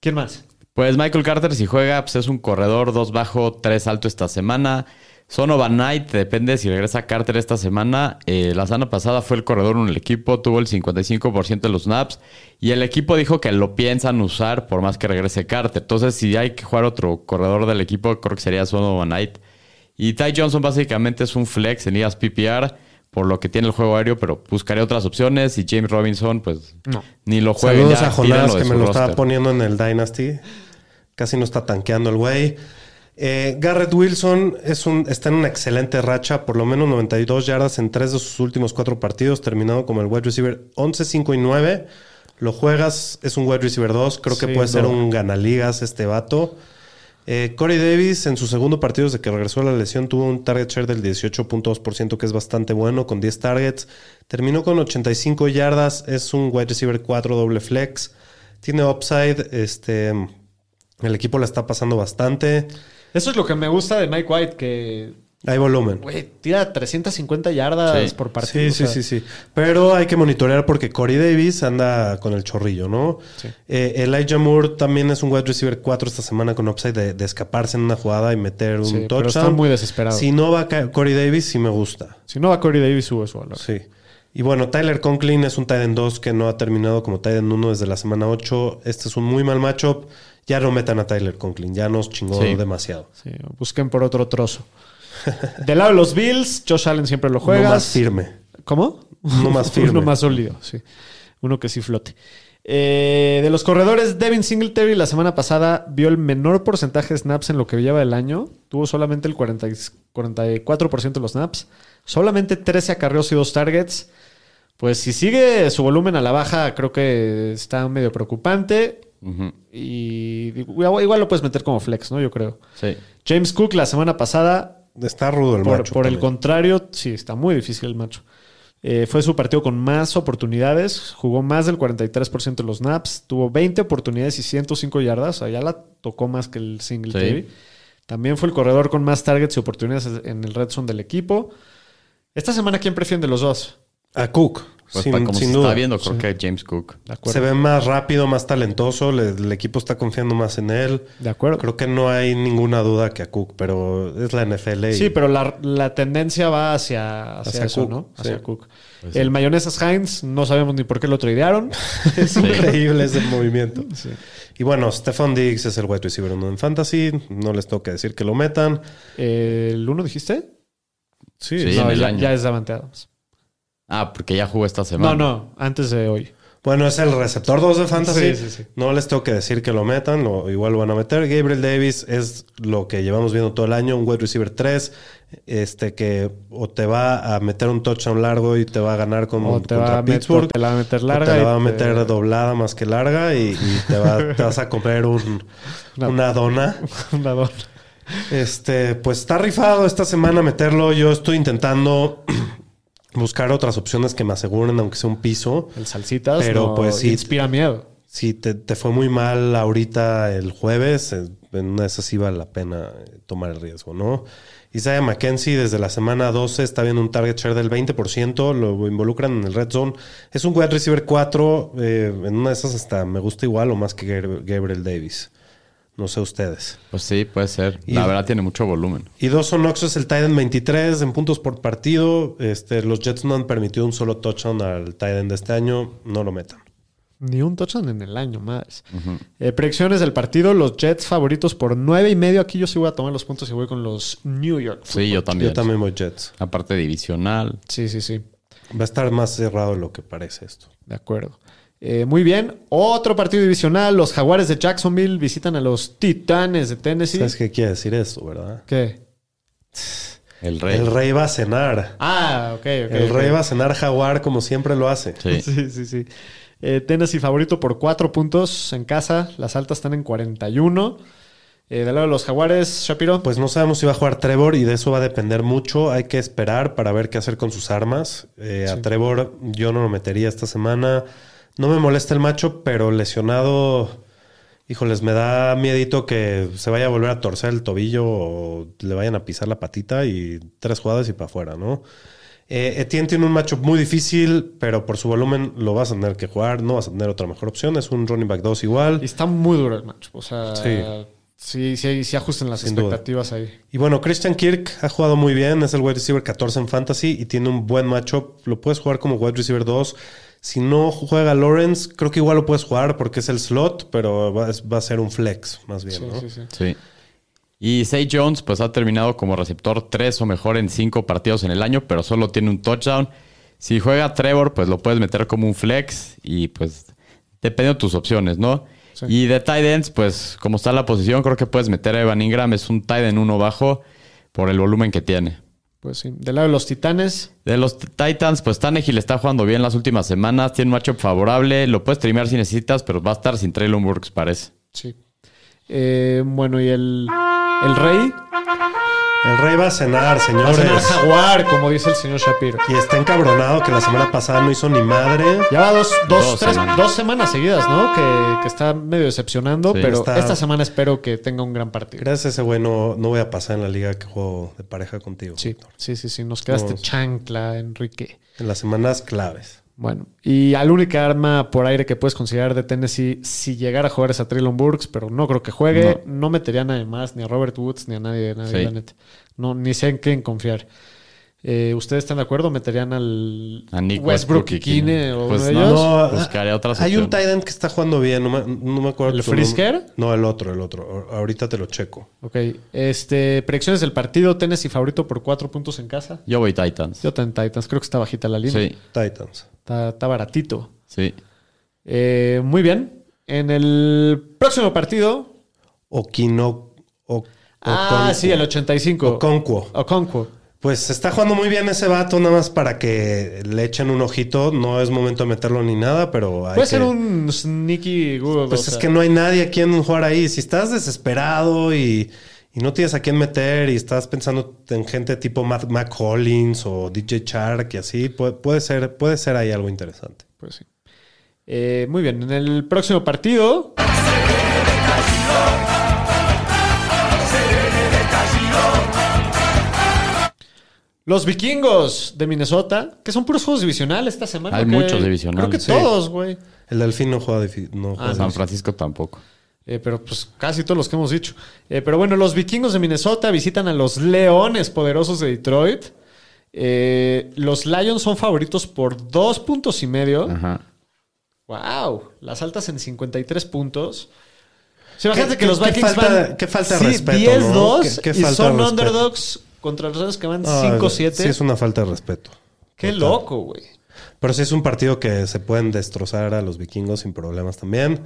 ¿Quién más? Pues Michael Carter, si juega, pues es un corredor, dos bajo, tres alto esta semana. Sonovan Knight, depende si regresa Carter esta semana. Eh, la semana pasada fue el corredor en el equipo, tuvo el 55% de los snaps. Y el equipo dijo que lo piensan usar por más que regrese Carter. Entonces, si hay que jugar otro corredor del equipo, creo que sería Sonovan Knight. Y Ty Johnson básicamente es un flex en ligas PPR, por lo que tiene el juego aéreo, pero buscaré otras opciones. Y James Robinson, pues No. ni lo jueguen. Saludos ya, a Jonás que me lo estaba poniendo en el Dynasty. Casi no está tanqueando el güey. Eh, Garrett Wilson es un, está en una excelente racha, por lo menos 92 yardas en tres de sus últimos cuatro partidos, terminado como el wide receiver 11, 5 y 9. Lo juegas, es un wide receiver 2, creo que Sí, puede ser un ganaligas este vato. Eh, Corey Davis en su segundo partido desde que regresó a la lesión tuvo un target share del 18.2% que es bastante bueno con 10 targets. Terminó con 85 yardas, es un wide receiver 4 doble flex. Tiene upside, este el equipo la está pasando bastante. Eso es lo que me gusta de Mike White, que Hay volumen. güey, tira 350 yardas Sí. por partido. Sí, sí, o sea, sí, sí. Pero hay que monitorear porque Corey Davis anda con el chorrillo, ¿no? Eh, Elijah Moore también es un wide receiver 4 esta semana con upside de, de escaparse en una jugada y meter un Sí, pero touchdown. está muy desesperado. Si no va Corey Davis, sí me gusta. Si no va Corey Davis, sube su valor. Sí. Y bueno, Tyler Conklin es un Titan 2 que no ha terminado como Titan 1 desde la semana 8. Este es un muy mal matchup. Ya no metan a Tyler Conklin, ya nos chingó Sí. demasiado. Sí, busquen por otro trozo. Del lado de los Bills, Josh Allen siempre lo juegas. Uno más firme. ¿Cómo? Uno más firme. Uno más sólido, sí. Uno que sí flote. Eh, de los corredores, Devin Singletary la semana pasada vio el menor porcentaje de snaps en lo que lleva del año. Tuvo solamente el 40 y- 44% de los snaps. Solamente 13 acarreos y 2 targets. Pues si sigue su volumen a la baja, creo que está medio preocupante. Y igual, igual lo puedes meter como flex, ¿no? Yo creo. Sí. James Cook la semana pasada Está rudo el por, macho. por el contrario, sí, está muy difícil el macho. Eh, fue su partido con más oportunidades. Jugó más del 43% de los snaps. Tuvo 20 oportunidades y 105 yardas. O sea, ya la tocó más que el Singletary. Sí. También fue el corredor con más targets y oportunidades en el red zone del equipo. Esta semana, ¿quién prefieren de los dos? A Cook, Pues sin, como sin se duda. está viendo, creo que James Cook. De acuerdo. Se ve más rápido, más talentoso. le- el equipo está confiando más en él. De acuerdo. Creo que no hay ninguna duda que a Cook, pero es la NFL. y- Sí, pero la, la tendencia va hacia, hacia, Hacia eso, Cook, ¿no? sí. Hacia Cook. el mayonesas Heinz, no sabemos ni por qué lo tradearon. Es increíble ese movimiento. Y bueno, Stefan Diggs es el wide receiver uno en Fantasy. No les tengo que decir que lo metan. ¿El uno dijiste? Sí, Sí. sí. en no, el ya, año. ya es Davante Adams. Ah, porque ya jugó esta semana. No, no, antes de hoy. Bueno, es el receptor 2 de Fantasy. Sí, sí, sí. No les tengo que decir que lo metan. Lo, igual lo van a meter. Gabriel Davis es lo que llevamos viendo todo el año. Un wide receiver 3. Este que o te va a meter un touchdown largo y te va a ganar con, O te, contra va a meter, Pittsburgh. te la va a meter o larga. te la va a te- meter doblada más que larga y, y te, va- te vas a comer un- Una- una dona. una dona. Este, pues está rifado esta semana meterlo. Yo estoy intentando buscar otras opciones que me aseguren, aunque sea un piso. El salsitas Pero, no pues, sí. inspira miedo. Si te, te fue muy mal ahorita el jueves, eh, en una de esas sí vale la pena eh, tomar el riesgo, ¿no? Isaiah McKenzie desde la semana 12 está viendo un target share del 20%, lo involucran en el red zone. Es un wide receiver 4, eh, en una de esas hasta me gusta igual o más que Gab- Gabriel Davis. No sé ustedes. Pues sí, puede ser. Y- La verdad tiene mucho volumen. Y Dawson Knox es el tight end 23 en puntos por partido. Este, los Jets no han permitido un solo touchdown al tight end de este año. No lo metan. Ni un touchdown en el año más. Eh, predicciones del partido: los Jets favoritos por nueve y medio. Aquí yo sí voy a tomar los puntos y voy con los New York. Sí, yo también. Yo también voy Jets. Aparte divisional. Sí, sí, sí. Va a estar más cerrado de lo que parece esto. De acuerdo. Eh, muy bien. Otro partido divisional. Los Jaguares de Jacksonville visitan a los Titanes de Tennessee. ¿Sabes qué quiere decir eso, verdad? ¿Qué? El rey. El rey va a cenar. Ah, ok, ok. El rey va a cenar jaguar como siempre lo hace. Sí. Sí, sí, sí. Eh, Tennessee favorito por cuatro puntos en casa. Las altas están en 41. Eh, del lado de los Jaguares, Shapiro. Pues no sabemos si va a jugar Trevor y de eso va a depender mucho. Hay que esperar para ver qué hacer con sus armas. Eh, A Trevor yo no lo metería esta semana. No me molesta el macho, pero lesionado, híjoles, me da miedito que se vaya a volver a torcer el tobillo o le vayan a pisar la patita y tres jugadas y para afuera, ¿no? Eh, Etienne tiene un macho muy difícil, pero por su volumen lo vas a tener que jugar. No vas a tener otra mejor opción. Es un running back 2 igual. Y está muy duro el match. O sea, Sí. sí, sí, sí, ajustan las Sin duda. expectativas ahí. Y bueno, Christian Kirk ha jugado muy bien, es el wide receiver 14 en fantasy y tiene un buen matchup. Lo puedes jugar como wide receiver 2. Si no juega Lawrence, creo que igual lo puedes jugar porque es el slot, pero va, es- va a ser un flex más bien, Sí, ¿no? sí, sí. Sí. Y Say Jones, pues ha terminado como receptor 3 o mejor en 5 partidos en el año, pero solo tiene un touchdown. Si juega Trevor, pues lo puedes meter como un flex y pues dependiendo de tus opciones, ¿no? Sí. Y de tight ends, pues como está la posición, creo que puedes meter a Evan Ingram, es un tight end uno bajo por el volumen que tiene. Pues sí. Del lado de los Titanes, De los Titans, pues Tannehill está jugando bien las últimas semanas, tiene un matchup favorable, lo puedes streamear si necesitas, pero va a estar sin Traylon Burks, parece. sí. Eh, bueno, y el, el Rey. El rey va a cenar, Va a señores. el Jaguar, como dice el señor Shapiro. Y está encabronado que la semana pasada no hizo ni madre. Ya va dos, dos, Dos tres- semanas. dos semanas seguidas, ¿no? Que, que está medio decepcionando, Sí. pero Está- esta semana espero que tenga un gran partido. Gracias a ese güey no, no voy a pasar en la liga que juego de pareja contigo. Sí, sí, sí, sí. Nos quedaste chancla, Enrique. En las semanas claves. Bueno, y al única arma por aire que puedes considerar de Tennessee, si llegara a jugar es a Traylon Burks, pero no creo que juegue. No, metería a nadie más, ni a Robert Woods, ni a nadie, nadie Sí. la neta. No, ni sé en quién confiar. Eh, ¿Ustedes están de acuerdo? ¿Meterían al A Nick Westbrook, Westbrook y Kine o Pues uno de no, ellos? No, buscaré otras Hay un tight end que está jugando bien. No me, no me acuerdo. ¿El. Frisker? No, el otro, el otro. Ahorita te lo checo. Ok, este, predicciones del partido, Tennessee favorito por cuatro puntos en casa. Yo voy Titans. Yo también Titans, creo que está bajita la línea. Sí, Titans. Está, está baratito. sí. Eh, muy bien. En el próximo partido. Okino. O, Ah, sí, el 85. Okonkwo. Okonkwo. Pues está jugando muy bien ese vato, nada más para que le echen un ojito. No es momento de meterlo ni nada, pero hay Puede que- ser un sneaky Google. Pues es sea. que no hay nadie a quien jugar ahí. Si estás desesperado y, y no tienes a quién meter y estás pensando en gente tipo Matt, Mac Hollins o DJ Shark y así, puede, puede ser, puede ser ahí algo interesante. Pues sí. Eh, muy bien. En el próximo partido. Los vikingos de Minnesota, que son puros juegos divisionales esta semana. Hay muchos divisionales. Creo que Sí. todos, güey. El Delfín no juega, difi- no juega San. Francisco tampoco. Eh, pero pues casi todos los que hemos dicho. Eh, pero bueno, los vikingos de Minnesota visitan a los Leones poderosos de Detroit. Eh, los Lions son favoritos por dos puntos y medio. Ajá. Wow, las altas en 53 puntos. Sí, imagínate ¿Qué- que los qué Vikings falta- van qué falta de sí, respeto, 10-2 ¿no? ¿Qué- qué y son underdogs contra los que van Ah, 5-7. Sí, es una falta de respeto. Qué Total. loco, güey. Pero sí es un partido que se pueden destrozar a los vikingos sin problemas también.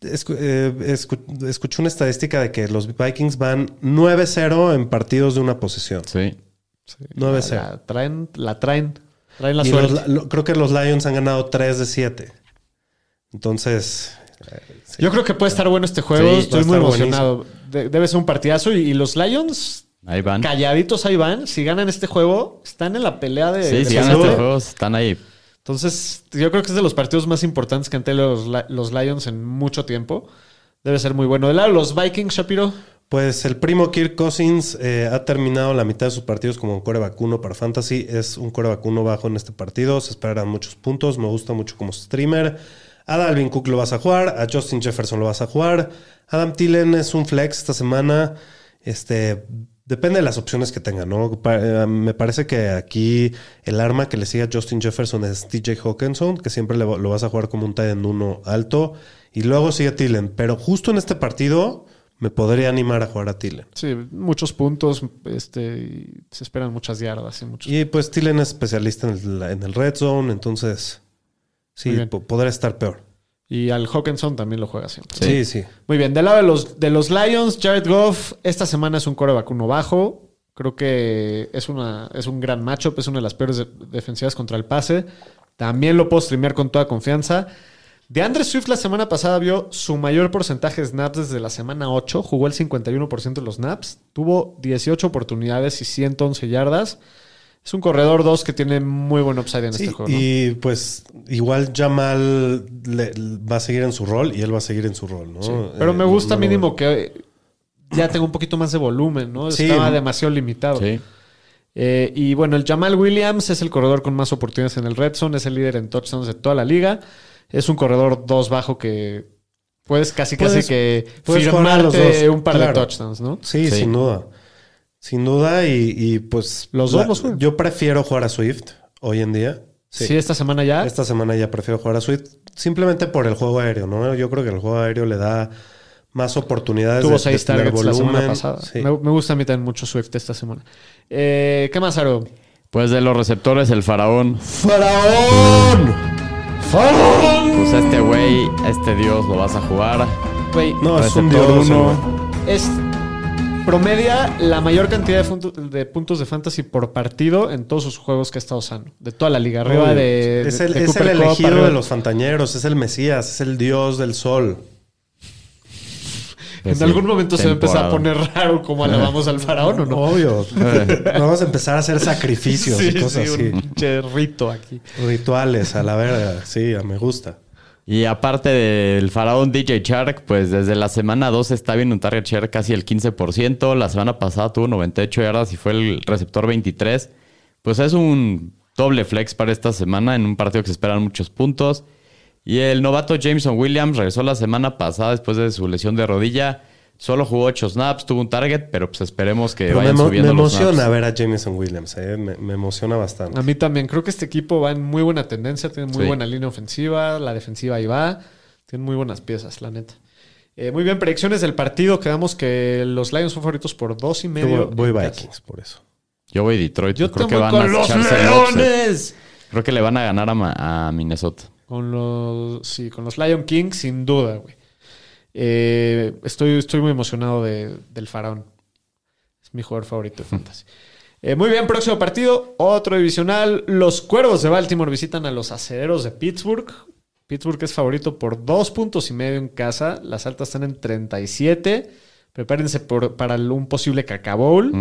Escu- eh, escu- escuché una estadística de que los Vikings van 9-0 en partidos de una posesión. Sí. 9-0. La traen, la traen. Traen la Y suerte. los- lo- creo que los Lions han ganado 3 de 7. Entonces, Yo creo que puede estar bueno este juego. Sí, Estoy muy emocionado. De- debe ser un partidazo. Y, y los Lions, Ahí van. calladitos ahí van. Si ganan este juego, están en la pelea de. Sí, de si ganan este juego, están ahí. Entonces, yo creo que es de los partidos más importantes que han tenido los, los Lions en mucho tiempo. Debe ser muy bueno. Del lado de los Vikings, Shapiro. pues el primo Kirk Cousins eh, ha terminado la mitad de sus partidos como coreback uno para Fantasy. Es un coreback uno bajo en este partido. Se esperan muchos puntos. Me gusta mucho como streamer. A Dalvin Cook lo vas a jugar. A Justin Jefferson lo vas a jugar. Adam Thielen es un flex esta semana. Este. Depende de las opciones que tenga, ¿no? Eh, me parece que aquí el arma que le sigue a Justin Jefferson es TJ Hawkinson, que siempre lo vas a jugar como un tight end 1 alto. Y luego sigue Thielen. Pero justo en este partido me podría animar a jugar a Thielen. Sí, muchos puntos. Este, se esperan muchas yardas. Y muchos... Y pues Thielen es especialista en el, en el red zone, entonces sí, Muy bien. po- podría estar peor. Y al Hawkinson también lo juega siempre. Sí, sí. Muy bien, del lado de los, de los Lions, Jared Goff, esta semana es un coreback uno bajo. Creo que es, una, es un gran matchup, es una de las peores de- defensivas contra el pase. También lo puedo streamear con toda confianza. De Andre Swift la semana pasada vio su mayor porcentaje de snaps desde la semana 8. Jugó el 51% de los snaps. Tuvo 18 oportunidades y 111 yardas. Es un corredor 2 que tiene muy buen upside en Sí, este juego. ¿no? y pues igual Jamal le- va a seguir en su rol y él va a seguir en su rol, ¿no? Pero Eh, me gusta no- mínimo que ya tenga un poquito más de volumen, ¿no? Sí. Estaba demasiado limitado. Sí. Eh, y bueno, el Jamal Williams es el corredor con más oportunidades en el red zone, es el líder en touchdowns de toda la liga. Es un corredor 2 bajo que puedes casi casi que a los firmarte dos, un par claro. de touchdowns, ¿no? Sí, Sí. sin duda. Sin duda, y, y, pues. Los dos los juegan. Yo prefiero jugar a Swift hoy en día. Sí, esta semana ya. Esta semana ya prefiero jugar a Swift simplemente por el juego aéreo, ¿no? Yo creo que el juego aéreo le da más oportunidades Tuvo de, seis de targets la semana pasada. Sí. Me, me gusta a mí también mucho Swift esta semana. Eh, ¿Qué más, Aro? Pues de los receptores, el faraón. ¡Faraón! ¡Faraón! Pues a este güey, a este dios lo vas a jugar. Güey, No, es un dios. uno. es promedia la mayor cantidad de, de puntos de fantasy por partido en todos sus juegos que ha estado usando. De toda la liga. Arriba Obvio. de. es de- el, de es el elegido arriba de los fantañeros, es el Mesías, es el dios del sol. En Sí, algún momento se va a empezar a poner raro como alabamos al faraón, ¿o no? Obvio. Vamos a empezar a hacer sacrificios y cosas sí, así. un pinche rito aquí. Rituales, a la verga. Sí, me gusta. Y aparte del faraón DJ Shark, pues desde la semana 2 está viendo un target share casi el 15%. La semana pasada tuvo 98 yardas y fue el receptor 23. Pues es un doble flex para esta semana en un partido que se esperan muchos puntos. Y el novato Jameson Williams regresó la semana pasada después de su lesión de rodilla. Solo jugó 8 snaps, tuvo un target, pero pues esperemos que Pero me, vayan emo- subiendo me los emociona snaps. ver a Jameson Williams. eh, Me, me emociona bastante. A mí también. Creo que este equipo va en muy buena tendencia. Tiene muy Sí. buena línea ofensiva. La defensiva ahí va. Tiene muy buenas piezas, la neta. Eh, muy bien, predicciones del partido. Quedamos que los Lions son favoritos por dos y Yo medio. voy, voy casa. Vikings por eso. Yo voy Detroit. Yo creo que voy van con a los. Leones. Creo que le van a ganar a, a Minnesota. Con los, sí, con los Lion Kings, sin duda, güey. Eh, estoy, estoy muy emocionado de- del faraón. Es mi jugador favorito de fantasy. Eh, muy bien, próximo partido, otro divisional. Los Cuervos de Baltimore visitan a los Acereros de Pittsburgh. Pittsburgh es favorito por dos puntos y medio en casa. Las altas están en 37. Prepárense por- para un posible cacabowl.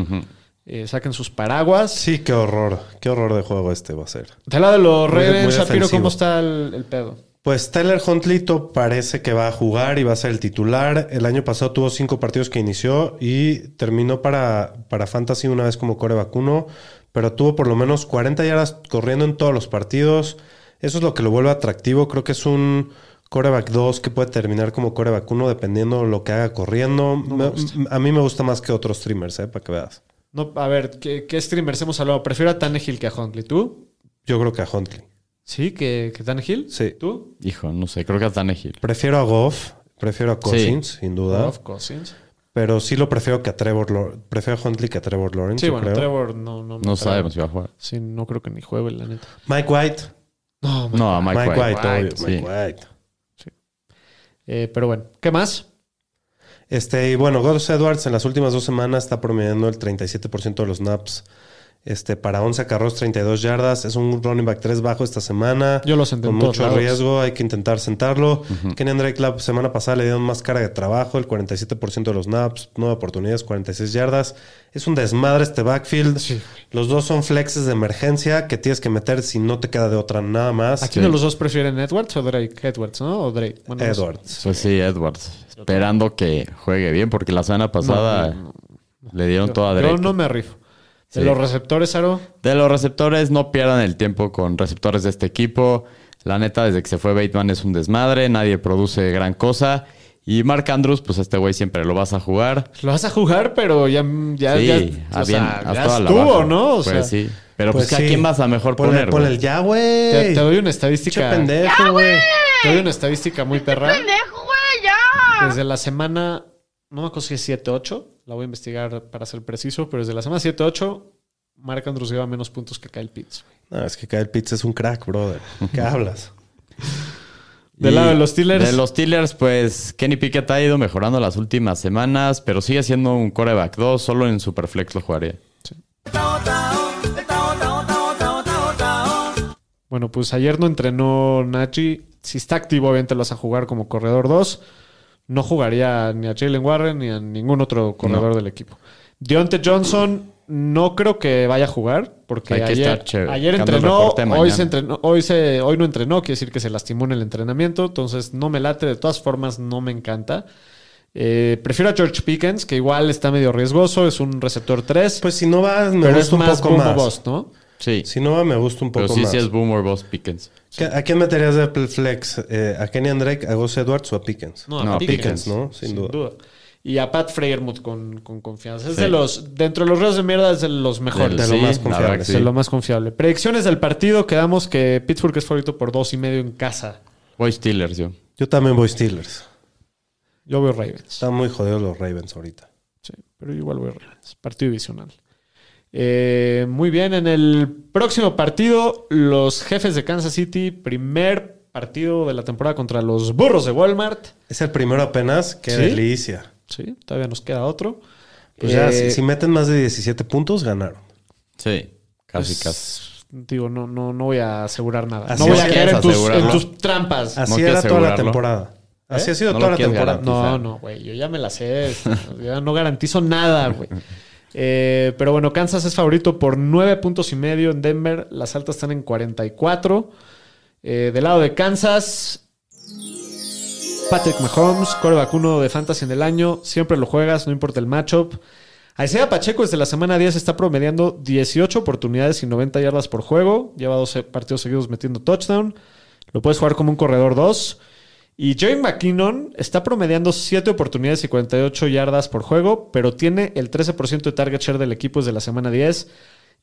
Eh, saquen sus paraguas. Sí, qué horror. Qué horror de juego este va a ser. Del lado de los Ravens, Shapiro. ¿cómo está el, el pedo? Pues Tyler Huntlito parece que va a jugar y va a ser el titular. El año pasado tuvo cinco partidos que inició y terminó para, para Fantasy una vez como core vacuno, pero tuvo por lo menos 40 yardas corriendo en todos los partidos. Eso es lo que lo vuelve atractivo. Creo que es un coreback 2 que puede terminar como coreback 1 dependiendo lo que haga corriendo. Me- a mí me gusta más que otros streamers, eh, para que veas. No, a ver, ¿qué, qué streamers hemos hablado? Prefiero a Tannehill que a Huntley. ¿Tú? Yo creo que a Huntley. ¿Sí? ¿Que, que Tannehill? Sí. ¿Tú? Hijo, no sé, creo que a Tannehill. Prefiero a Goff, prefiero a Cousins, sin duda. Goff, Cousins. Pero sí lo prefiero que a Trevor Lawrence. Prefiero a Huntley que a Trevor Lawrence. Sí, bueno, creo. Trevor no... No, No sabemos si va a jugar. Sí, no creo que ni juegue, la neta. Mike White. No, man. No, a Mike, Mike, White. White, obvio, sí. Mike White. Eh, pero bueno, ¿qué más? Este, y bueno, Gus Edwards en las últimas dos semanas está promediando el 37% de los naps. Este, para 11 carros, 32 yardas. Es un running back 3 bajo esta semana. Yo lo senté Con mucho lados. riesgo, hay que intentar sentarlo. Kenny Drake la semana pasada le dieron más carga de trabajo, el 47% de los naps, 9 oportunidades, 46 yardas. Es un desmadre este backfield. Los dos son flexes de emergencia que tienes que meter si no te queda de otra nada más. ¿A quién de los dos prefieren Edwards o Drake? Edwards, ¿no? O Drake. Bueno, no. Edwards. Pues sí, Edwards. Esperando que juegue bien, porque la semana pasada le dieron toda Yo derecha. no me rifo. De Sí. los receptores, Aro. De los receptores, no pierdan el tiempo con receptores de este equipo. La neta, desde que se fue Bateman es un desmadre, nadie produce gran cosa. Y Mark Andrews, pues este güey siempre lo vas a jugar. Lo vas a jugar, pero ya, ya, sí, ya, a o bien, sea, haz ya estuvo. ¿no? O pues sea, sí. Pero pues, ¿a sí. quién vas a mejor Ponle- poner? Ponle güey? el ya, te, güey. te doy una Che estadística. pendejo, güey. Te doy una estadística muy perra. pendejo, güey, ya. Desde la semana, no me acuerdo si es 7-8, la voy a investigar para ser preciso, pero desde la semana 7-8, Mark Andrews lleva menos puntos que Kyle Pitts. No, es que Kyle Pitts es un crack, brother. ¿Qué hablas? Del lado de los Steelers. De los Steelers, pues Kenny Pickett ha ido mejorando las últimas semanas, pero sigue siendo un coreback 2, solo en Superflex lo jugaría. Bueno, pues ayer no entrenó Nachi. Si está activo, obviamente lo vas a jugar como corredor 2. No jugaría ni a Jalen Warren ni a ningún otro corredor del equipo. Deontay Johnson no creo que vaya a jugar porque Hay que ayer, ayer entrenó, hoy se entrenó, hoy se, hoy no entrenó, quiere decir que se lastimó en el entrenamiento, entonces no me late, de todas formas no me encanta. Eh, prefiero a George Pickens, que igual está medio riesgoso, es un receptor 3, Pues si no va, me pero es gusta un más poco más. bust, ¿no? Sí, Si no me gusta un poco pero sí, más. sí es Boomer Boss Pickens. ¿Qué- ¿A quién meterías de flex? Eh, ¿A Kenny Drake, a Gus Edwards o a Pickens? No, No, a Pickens, ¿no? Sin duda. Y a Pat Freiermuth con, con confianza. Es Sí. de los, dentro de los reos de mierda, es de los mejores. De lo más confiable. Es de lo más confiable. Predicciones del partido, quedamos que Pittsburgh es favorito por dos y medio en casa. Voy Steelers yo. Yo también voy Steelers. Yo veo Ravens. Están muy jodidos los Ravens ahorita. Sí, pero igual voy Ravens. Partido divisional. Eh, muy bien, en el próximo partido, los jefes de Kansas City, primer partido de la temporada contra los burros de Walmart. Es el primero apenas. Qué ¿Sí? delicia. Sí, todavía nos queda otro. Pues ya, Eh, si, si meten más de 17 puntos, ganaron. Sí, casi, pues, casi. Digo, no, no, no voy a asegurar nada. Así no voy a caer en ¿quieres tus, en asegurarlo? tus trampas. Así ¿No era toda la temporada. Así ¿Eh? ha sido No toda la temporada. garantizar. No, no, güey. Yo ya me la sé. ya no garantizo nada, güey. Eh, pero bueno, Kansas es favorito por nueve puntos y medio en Denver. Las altas están en 44. Eh, del lado de Kansas, Patrick Mahomes, coreback uno de Fantasy en el año. Siempre lo juegas, no importa el matchup. Isaiah Pacheco desde la semana 10 está promediando 18 oportunidades y 90 yardas por juego. Lleva 12 partidos seguidos metiendo touchdown. Lo puedes jugar como un corredor 2. Y Joey McKinnon está promediando 7 oportunidades y 48 yardas por juego, pero tiene el 13% de target share del equipo desde la semana 10.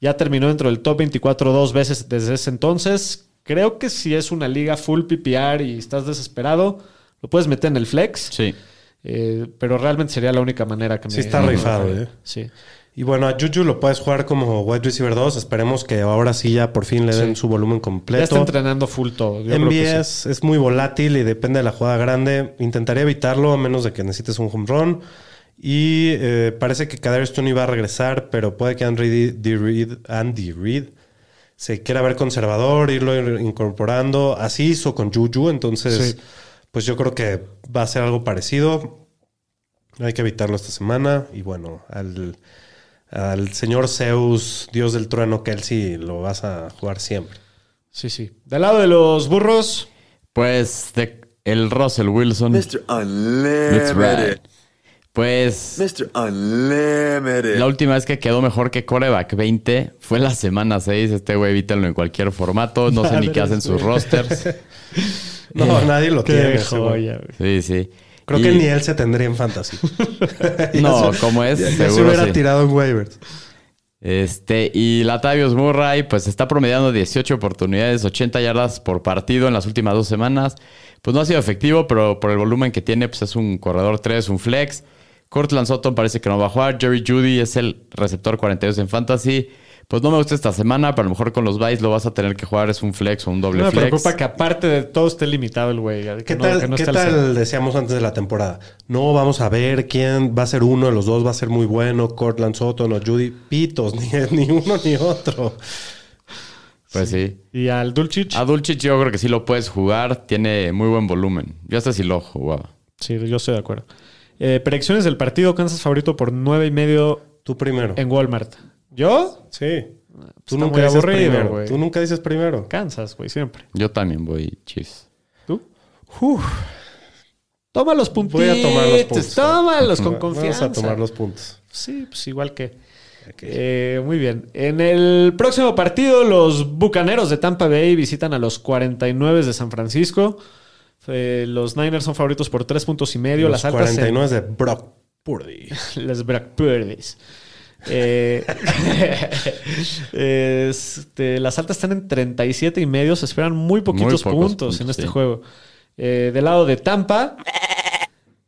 Ya terminó dentro del top 24 dos veces desde ese entonces. Creo que si es una liga full PPR y estás desesperado, lo puedes meter en el flex. Sí. Eh, pero realmente sería la única manera que me... Sí está rifado. ¿eh? Sí. Y bueno, a Juju lo puedes jugar como wide receiver 2. Esperemos que ahora sí ya por fin le den su volumen Ya está completo. entrenando full todo. Yo creo que sí. MBS es muy volátil y depende de la jugada grande. Intentaría evitarlo a menos de que necesites un home run. Y eh, parece que Kadarius Tony va a regresar, pero puede que Andy Reid, Andy Reid se quiera ver conservador, irlo incorporando. Así hizo con Juju, entonces Sí. pues yo creo que va a ser algo parecido. Hay que evitarlo esta semana. Y bueno, al, al señor Zeus, dios del trueno, Kelsey, lo vas a jugar siempre. Sí, sí. Del lado de los burros, Pues de- el Russell Wilson. Mr. Unlimited. Pues Mr. Unlimited. la última vez que quedó mejor que coreback 20 fue la semana 6. Este güey evítalo en cualquier formato. No sé ni qué hacen sus rosters. No, nadie lo tiene. joya. Sí, sí. Creo Y- que ni él se tendría en fantasy. No, como es, ya- ya se seguro hubiera sí. tirado en waivers. Este, y Latavius Murray, pues está promediando 18 oportunidades, 80 yardas por partido en las últimas dos semanas. Pues no ha sido efectivo, pero por el volumen que tiene, pues es un corredor 3, un flex. Cortland Sutton parece que no va a jugar. Jerry Judy es el receptor 42 en fantasy. Pues no me gusta esta semana, pero a lo mejor con los buys lo vas a tener que jugar. Es un flex o un doble No me flex. preocupa que aparte de todo esté limitado el güey. que ¿Qué no- tal, que no qué tal decíamos antes de la temporada? No, vamos a ver quién va a ser uno de los dos, va a ser muy bueno, Cortland Sutton o Judy. Pitos, ni, ni uno ni otro. Pues sí. Y al Dulcich, A Dulcich yo creo que sí lo puedes jugar. Tiene muy buen volumen. Yo hasta sí lo jugaba. sí, yo estoy de acuerdo. Eh, predicciones del partido, Kansas favorito por nueve y medio Tú primero. en Walmart. ¿Yo? Sí. Tú Está nunca dices aburrido, primero. güey. Tú nunca dices primero. Kansas, güey, siempre. Yo también voy Chiefs. ¿Tú? Toma los puntitos. Voy a tomar los puntos. Tómalos con Vamos confianza. a tomar los puntos. Sí, pues igual que. Eh, muy bien. En el próximo partido, los Bucaneros de Tampa Bay visitan a los 49 de San Francisco. Eh, los Niners son favoritos por tres puntos y medio. Los las altas en- 49 de Brock Purdy. Las Blackbirds. Eh, este, las altas están en 37 y medio. Se esperan muy poquitos Muy pocos puntos, en este sí. juego. Eh, del lado de Tampa,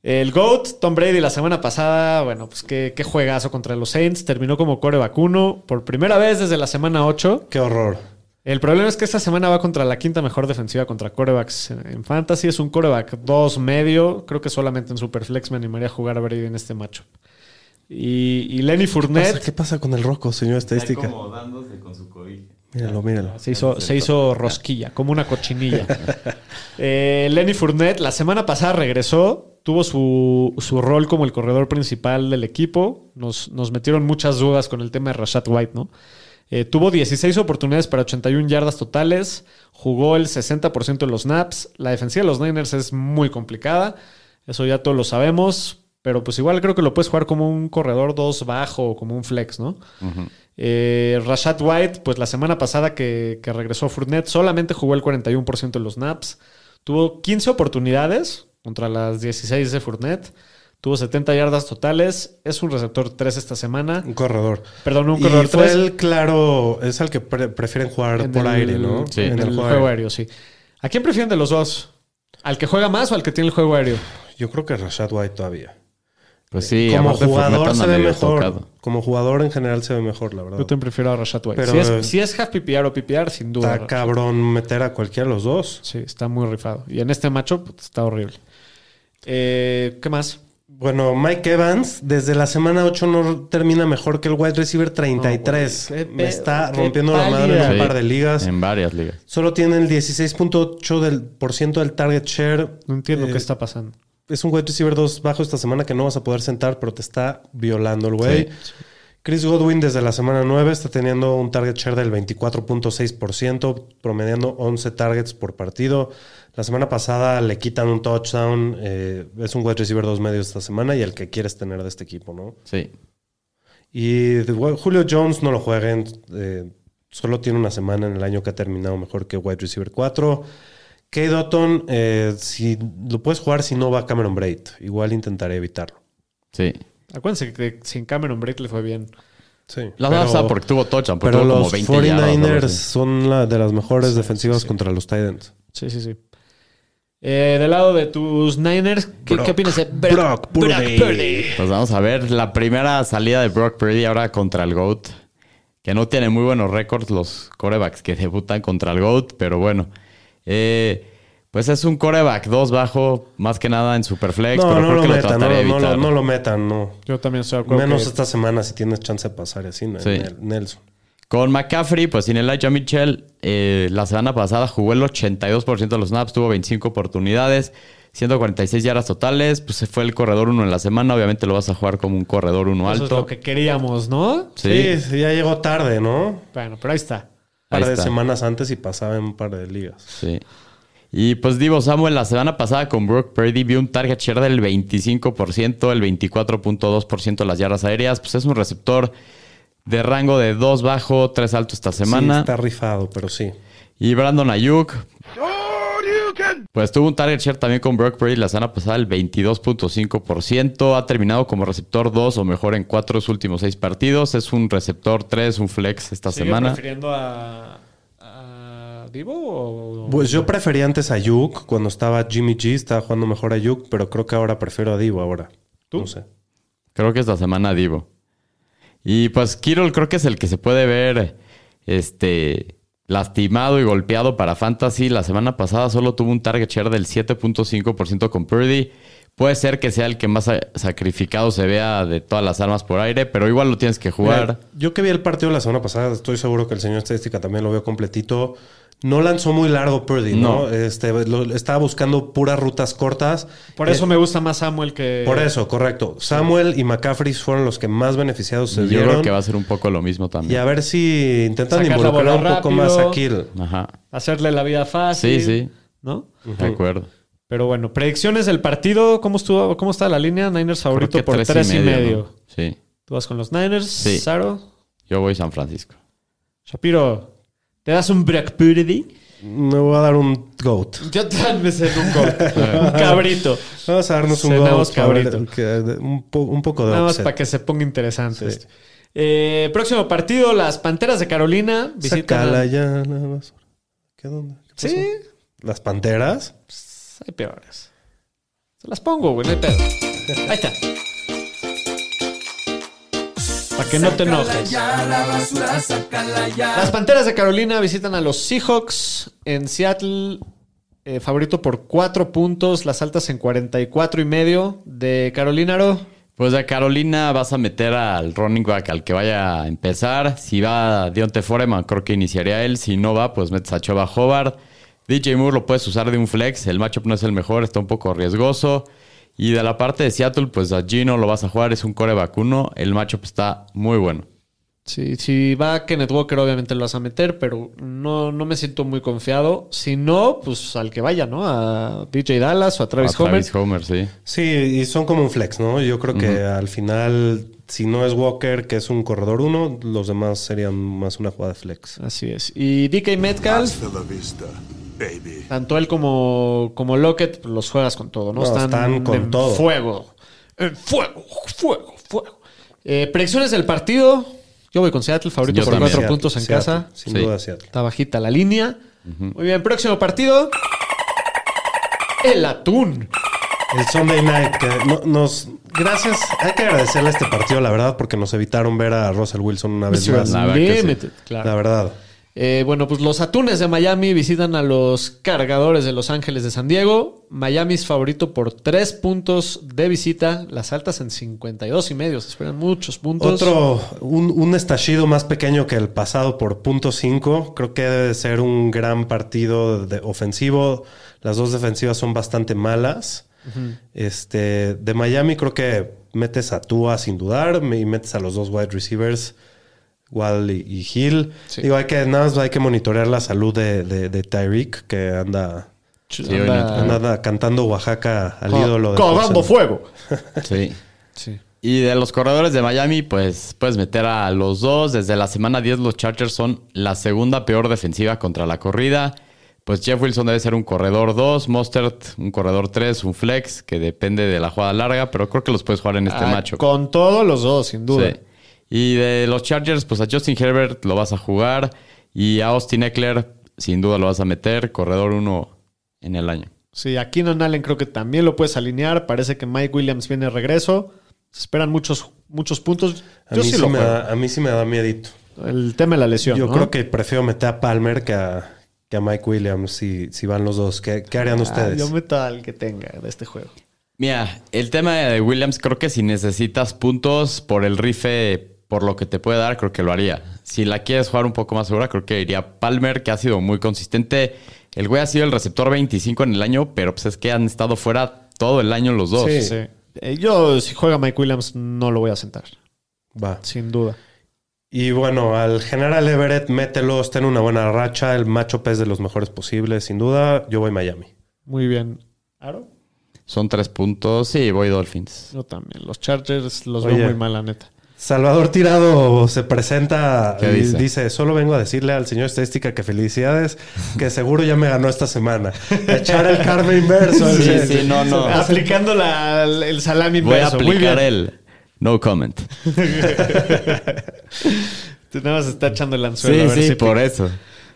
el GOAT, Tom Brady, la semana pasada, bueno, pues qué, qué juegazo contra los Saints. Terminó como core vacuno por primera vez desde la semana 8. Qué horror. El problema es que esta semana va contra la quinta mejor defensiva contra corebacks en, en fantasy. Es un coreback 2 medio. Creo que solamente en Superflex me animaría a jugar a Brady en este matchup. Y, y Lenny ¿Qué pasa, Fournette ¿Qué pasa con el Rocco, señor estadística? dándose con su cobija. Míralo, míralo. se hizo, se hizo rosquilla, como una cochinilla. Eh, Lenny Fournette la semana pasada regresó, tuvo su, su rol como el corredor principal del equipo. Nos, nos metieron muchas dudas con el tema de Rashad White, ¿no? Eh, tuvo 16 oportunidades para 81 yardas totales, jugó el 60% de los snaps. La defensiva de los Niners es muy complicada, eso ya todos lo sabemos, pero pues igual creo que lo puedes jugar como un corredor 2 bajo o como un flex, ¿no? Eh, Rashad White, pues la semana pasada que, que regresó Fournette, solamente jugó el 41% de los snaps. Tuvo 15 oportunidades contra las 16 de Fournette. Tuvo 70 yardas totales. Es un receptor 3 esta semana. Un corredor. Perdón, un y corredor fue 3. el claro, es el que pre- prefieren jugar en por el- aire, ¿no? Sí. En, el, juego aéreo. sí. ¿A quién prefieren de los dos? ¿Al que juega más o al que tiene el juego aéreo? Yo creo que Rashad White todavía. Pues sí, como jugador se ve mejor. tocado. Como jugador en general se ve mejor, la verdad. Yo te prefiero a Rashad White. Pero, si, eh, es, si es half PPR o PPR, sin duda. Está cabrón meter a cualquiera de los dos. Sí, está muy rifado. Y en este matchup está horrible. Eh, ¿Qué más? Bueno, Mike Evans desde la semana 8 no termina mejor que el wide receiver 33. No, güey, qué Me está rompiendo la madre en un par de ligas. En varias ligas. Solo tiene el 16.8% del, por ciento del target share. No entiendo Eh, qué está pasando. Es un wide receiver 2 bajo esta semana que no vas a poder sentar, pero te está violando el güey. Sí. Chris Godwin desde la semana 9 está teniendo un target share del 24.6%, promediando 11 targets por partido. La semana pasada le quitan un touchdown. eh, es un wide receiver 2 medios esta semana y el que quieres tener de este equipo, ¿no? Sí. Y Julio Jones no lo jueguen. eh, solo tiene una semana en el año que ha terminado mejor que wide receiver 4. Kate Dotton, eh, si lo puedes jugar si no va Cameron Braid. Igual intentaré evitarlo. Sí. Acuérdense que sin Cameron Braid le fue bien. Sí. La pero- verdad porque tuvo touchdown, pero, Pero tuvo como los 20 yardas, algo 49ers así. son la de las mejores defensivas contra los Titans. Sí, sí, sí. Eh, del lado de tus Niners, ¿qué, ¿qué opinas de Brock, Brock Purdy. Purdy? Pues vamos a ver la primera salida de Brock Purdy ahora contra el GOAT. Que no tiene muy buenos récords los corebacks que debutan contra el GOAT, pero bueno. Eh, pues es un coreback 2 bajo, más que nada en Superflex, No, pero no creo lo que metan, no, lo- no, evitar. lo- no lo metan, no. Yo también estoy de acuerdo. Menos que- esta semana si tienes chance de pasar así, ¿no? Sí. Nel- Nelson. Con McCaffrey, pues sin Elijah Mitchell, eh, la semana pasada jugó el 82% de los snaps, tuvo 25 oportunidades, 146 yardas totales, pues se fue el corredor 1 en la semana, obviamente lo vas a jugar como un corredor 1 Eso es alto. lo que queríamos, ¿no? Sí. sí, ya llegó tarde, ¿no? Bueno, pero ahí está. Par de está. semanas antes y pasaba en un par de ligas. Sí. Y pues Divo Samuel, la semana pasada con Brock Purdy vio un target share del 25%, el 24.2% de las yardas aéreas. Pues es un receptor de rango de 2 bajo, 3 alto esta semana. Sí, está rifado, pero sí. Y Brandon Ayuk, pues tuvo un target share también con Brock Purdy la semana pasada, el 22.5%. Ha terminado como receptor 2 o mejor en 4 de sus últimos 6 partidos. Es un receptor 3, un flex esta ¿Sigue semana. prefiriendo a, a Divo o...? Pues yo prefería antes a Yuk cuando estaba Jimmy G, estaba jugando mejor a Yuk, pero creo que ahora prefiero a Divo ahora. ¿Tú? No sé. Creo que esta semana Divo. Y pues Kirol creo que es el que se puede ver este lastimado y golpeado para Fantasy. La semana pasada solo tuvo un target share del 7.5% con Purdy. Puede ser que sea el que más sa- sacrificado se vea de todas las armas por aire, pero igual lo tienes que jugar. Mira, yo que vi el partido la semana pasada, estoy seguro que el señor estadística también lo vio completito. No lanzó muy largo Purdy, ¿no? No. Este, lo- estaba buscando puras rutas cortas. Por Eh, eso me gusta más Samuel que... Por eso, correcto. Samuel y McCaffrey fueron los que más beneficiados se Y yo vieron. creo que va a ser un poco lo mismo Y también. a ver si intentan Sacar involucrar un poco más a Kill. Ajá. Hacerle la vida fácil. Sí, sí. ¿No? De acuerdo. Pero bueno, predicciones del partido. ¿Cómo estuvo? ¿Cómo está la línea? Niners favorito por tres y medio. ¿no? Sí. ¿Tú vas con los Niners? Sí. Saro. Yo voy San Francisco. Shapiro, ¿te das un Brock Purdy? Me voy a dar un GOAT. Yo tal vez en un gol. un cabrito. Vamos a darnos un Cenamos GOAT. cabrito. un, po- un poco de Nada más para que se ponga interesante esto. Eh, próximo partido, las Panteras de Carolina. Sácala a- ya, la basura. ¿Qué dónde? ¿Qué pasó? Sí, ¿Las panteras? hay peores. Se las pongo, güey, no hay pedo. Ahí está. Para que no te enojes. Las Panteras de Carolina visitan a los Seahawks en Seattle. eh, favorito por cuatro puntos, las altas en 44 y medio de Carolinaro. Pues de Carolina vas a meter al running back al que vaya a empezar. Si va Dionte Foreman, creo que iniciaría él. Si no va, pues metes a Choba Hobart. DJ Moore lo puedes usar de un flex. El matchup no es el mejor, está un poco riesgoso. Y de la parte de Seattle, pues a Gino lo vas a jugar, es un core vacuno. El matchup está muy bueno. Sí, si va Kenneth Walker, obviamente lo vas a meter, pero no, no me siento muy confiado. Si no, pues al que vaya, ¿no? A DJ Dallas o a Travis A Homer. Travis Homer, sí. Sí, y son como un flex, ¿no? Yo creo que al final, si no es Walker, que es un corredor uno, los demás serían más una jugada de flex. Así es. Y DK Metcalf, Hasta la vista, baby. tanto él como, como Lockett, pues, los juegas con todo, ¿no? No, están con en todo. Fuego. En fuego, fuego, fuego. Eh, predicciones del partido. Yo voy con Seattle, favorito Yo por también. cuatro puntos en Seattle, casa. Sin Sí. duda, Seattle. Está bajita la línea. Muy bien, próximo partido. El atún. El Sunday Night, que no- nos... Gracias, hay que agradecerle a este partido, la verdad, porque nos evitaron ver a Russell Wilson una vez más. La verdad sí. Claro. La verdad. Eh, bueno, pues los Atunes de Miami visitan a los Cargadores de Los Ángeles de San Diego. Miami es favorito por tres puntos de visita. Las altas en 52 y medio. Se esperan muchos puntos. Otro, un, un estallido más pequeño que el pasado por punto 5. Creo que debe ser un gran partido de ofensivo. Las dos defensivas son bastante malas. Este, de Miami creo que metes a Tua sin dudar y metes a los dos wide receivers, Wall y, y Hill. Sí. Digo, hay que, nada más hay que monitorear la salud de, de, de Tyreek, que anda, Sí, Anda- cantando Oaxaca al Co- ídolo de Cagando fuego. Sí. Sí. Y de los corredores de Miami, pues puedes meter a los dos. Desde la semana 10 los Chargers son la segunda peor defensiva contra la corrida. Pues Jeff Wilson debe ser un corredor 2, Mostert un corredor 3, un flex, que depende de la jugada larga, pero creo que los puedes jugar en este Ah, macho. Con todos los dos, sin duda. Sí. Y de los Chargers, pues a Justin Herbert lo vas a jugar y a Austin Eckler sin duda lo vas a meter, corredor 1 en el año. Sí, a Keenan Allen creo que también lo puedes alinear. Parece que Mike Williams viene de regreso. Se esperan muchos, muchos puntos. A Yo mí, sí lo me da, a mí sí me da miedito. El tema de la lesión. Yo ¿no? creo que prefiero meter a Palmer que a, que a Mike Williams si, si van los dos. ¿Qué, qué harían Ah, ustedes? yo meto al que tenga de este juego. Mira, el tema de Williams, creo que si necesitas puntos por el rife, por lo que te puede dar, creo que lo haría. Si la quieres jugar un poco más segura, creo que iría Palmer, que ha sido muy consistente. El güey ha sido el receptor 25 en el año, pero pues es que han estado fuera todo el año los dos. Sí. Sí. Eh, yo, si juega Mike Williams, no lo voy a sentar. Va. Sin duda. Y bueno, al general Everett, mételo, está en una buena racha. El macho es de los mejores posibles, sin duda. Yo voy Miami. Muy bien. ¿Aro? Son tres puntos. Sí, voy Dolphins. Yo también. Los Chargers los Oye. veo muy mal, la neta. Salvador Tirado se presenta ¿Qué y dice? dice? solo vengo a decirle al señor estadística que felicidades, que seguro ya me ganó esta semana. Echar el karma inverso. Sí, dice. sí, no, no. Aplicando la- el salami Voy a inverso. Muy aplicar bien. el no comment. Tú Nada más está echando el anzuelo. a Sí, ver sí, si por pica. eso.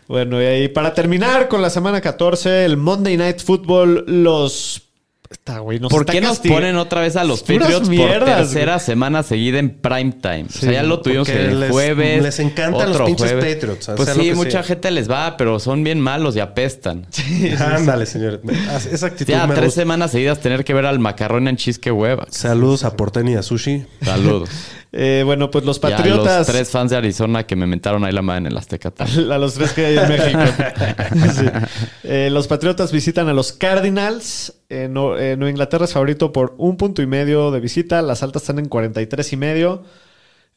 Bueno, y ahí para terminar con la semana 14, el Monday Night Football, los... Está, güey, nos ¿Por está qué nos ponen otra vez a los Puras Patriots por mierdas, tercera semana seguida en prime time? o sea, ya lo tuvimos el les- jueves. les encantan los otro pinches jueves. Patriots, o Pues sea, lo sí, que mucha sea. gente les va, pero son bien malos y apestan. Ándale, señor. Esa actitud Ya me tres gusta. semanas seguidas tener que ver al macarrón en cheese que hueva. Saludos a Porten y a Sushi. Saludos. Eh, bueno, pues los Y a los Patriotas... tres fans de Arizona que me mentaron ahí la madre en el Azteca. A los tres que hay en México. Sí. Eh, los Patriotas visitan a los Cardinals. Eh, no- eh, Nueva Inglaterra es favorito por un punto y medio de visita. Las altas están en 43 y medio.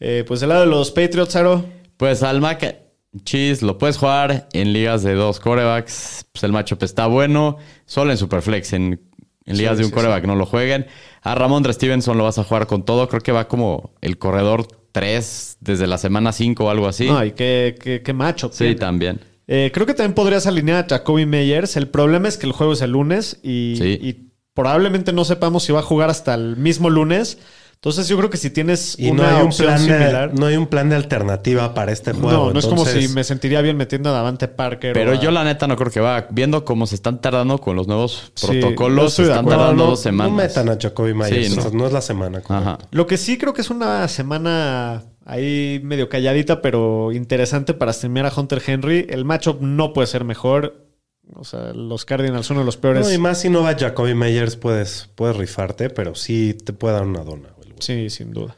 Eh, pues del lado de los Patriots, Aro. Pues al Mac Cheese lo puedes jugar en ligas de dos corebacks. Pues el matchup está bueno. Solo en Superflex. En, en ligas Sí, de un sí, coreback no lo jueguen. A Ramondre Stevenson lo vas a jugar con todo. Creo que va como el corredor 3 desde la semana 5 o algo así. Ay, qué, qué, qué macho. sí, tiene. también. Eh, creo que también podrías alinear a Jacoby Meyers. El problema es que el juego es el lunes y, Sí. y probablemente no sepamos si va a jugar hasta el mismo lunes. Entonces yo creo que si tienes Y no una hay, un opción plan similar... de, no hay un plan de alternativa para este juego. no, no es como si me sentiría bien metiendo a Davante Parker. Pero a- yo la neta no creo que va. Viendo cómo se están tardando con los nuevos Sí, protocolos, se están tardando no, dos semanas. No metan a Jacoby Myers. Sí, no. o sea, no es la semana. Lo que sí creo que es una semana ahí medio calladita, pero interesante para streamear a Hunter Henry. El matchup no puede ser mejor. O sea, los Cardinals son uno de los peores. No, y más si no va Jacoby Meyers, puedes, puedes rifarte, pero sí te puede dar una dona. güey. Sí, sin duda.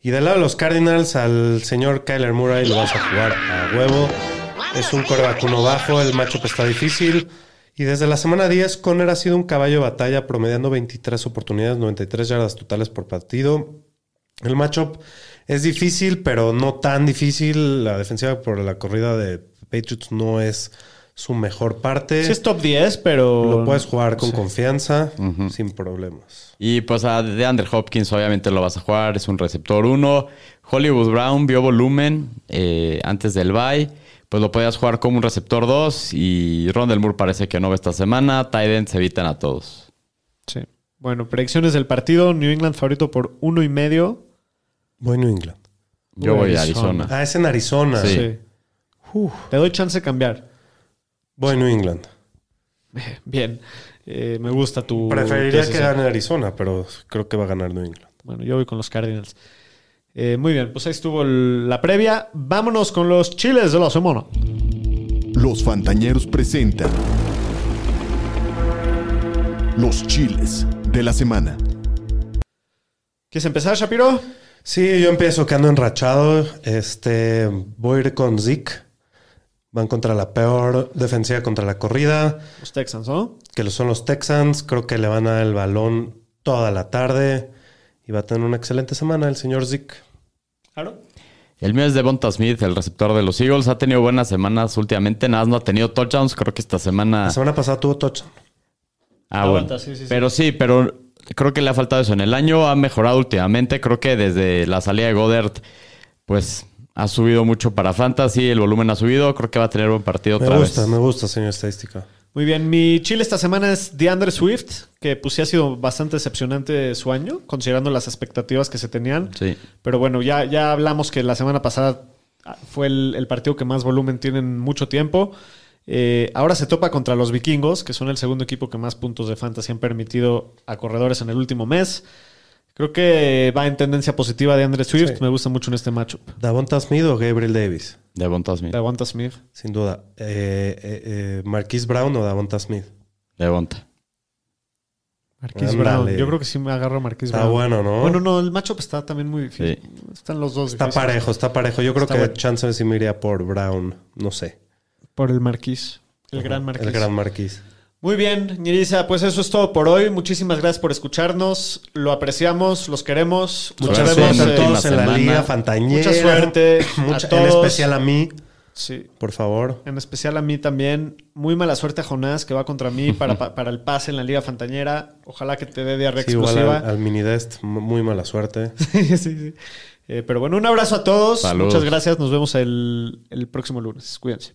Y del lado de los Cardinals, al señor Kyler Murray lo vas a jugar a huevo. Es un coreback uno bajo, el matchup está difícil. Y desde la semana 10, Conner ha sido un caballo de batalla, promediando 23 oportunidades, 93 yardas totales por partido. El matchup es difícil, pero no tan difícil. La defensiva por la corrida de Patriots no es su mejor parte. Sí es top 10, pero... Lo puedes jugar con confianza, sin problemas. Y pues a DeAndre Hopkins obviamente lo vas a jugar, es un receptor 1. Hollywood Brown vio volumen eh, antes del bye, pues lo podías jugar como un receptor 2 y Rondell Moore parece que no va esta semana. Tidens se evitan a todos. Sí. Bueno, predicciones del partido. New England favorito por uno y medio. Voy New England. Yo Voy voy a Arizona. Arizona. Ah, es en Arizona. Sí. Sí. Te doy chance de cambiar. Voy New England. Bien. Eh, me gusta tu... Preferiría que gane Arizona, pero creo que va a ganar New England. Bueno, yo voy con los Cardinals. Eh, muy bien, pues ahí estuvo el- la previa. Vámonos con los chiles de la semana. Los Fantañeros presentan los chiles de la semana. ¿Quieres empezar, Shapiro? Sí, yo empiezo que ando enrachado. Este, voy a ir con Zeke. Van contra la peor defensiva contra la corrida, Los Texans, ¿no? que lo son los Texans. Creo que le van a dar el balón toda la tarde. Y va a tener una excelente semana el señor Zeke. Claro. El mío es Devonta Smith, el receptor de los Eagles. Ha tenido buenas semanas últimamente, nada más no ha tenido touchdowns. Creo que esta semana... La semana pasada tuvo touchdown. Ah, Aguanta, bueno. sí, sí, sí. Pero sí, pero creo que le ha faltado eso en el año. Ha mejorado últimamente. Creo que desde la salida de Goddard, pues ha subido mucho para Fantasy. El volumen ha subido. Creo que va a tener buen partido Me otra gusta, vez. me gusta, señor estadística. Muy bien, mi chile esta semana es DeAndre Swift, que pues sí ha sido bastante decepcionante su año, considerando las expectativas que se tenían. Sí. Pero bueno, ya, ya hablamos que la semana pasada fue el, el partido que más volumen tiene en mucho tiempo. Eh, ahora se topa contra los vikingos, que son el segundo equipo que más puntos de fantasy han permitido a corredores en el último mes. Creo que va en tendencia positiva de Andre Swift. Sí. Me gusta mucho en este matchup. ¿Davonta Smith o Gabriel Davis? Devonta Smith. Davonta Smith. Sin duda. Eh, eh, eh, ¿Marquise Brown o Davonta Smith? Devonta. Marquise Ándale. Brown. Yo creo que sí me agarro a Marquise Está Brown. bueno, ¿no? Bueno, no, el matchup está también muy difícil. Están los dos Está difíciles. parejo, está parejo. Yo creo Está que bueno. chance sí me iría por Brown. No sé. Por el Marquise. El gran Marquise. El gran Marquise. Muy bien, Ñeriza, pues eso es todo por hoy. Muchísimas gracias por escucharnos. Lo apreciamos, los queremos. Nos Mucha Suerte vemos, suerte a en todos la en la. Liga Fantañera. Mucha suerte a Mucha- En todos. especial a mí, Sí. por favor. En especial a mí también. Muy mala suerte a Jonás, que va contra mí para, pa- para el pase en la Liga Fantañera. Ojalá que te dé diarrea Sí, igual exclusiva. al, al Minidest, muy mala suerte. sí, sí. Eh, pero bueno, un abrazo a todos. Saludos. Muchas gracias. Nos vemos el, el próximo lunes. Cuídense.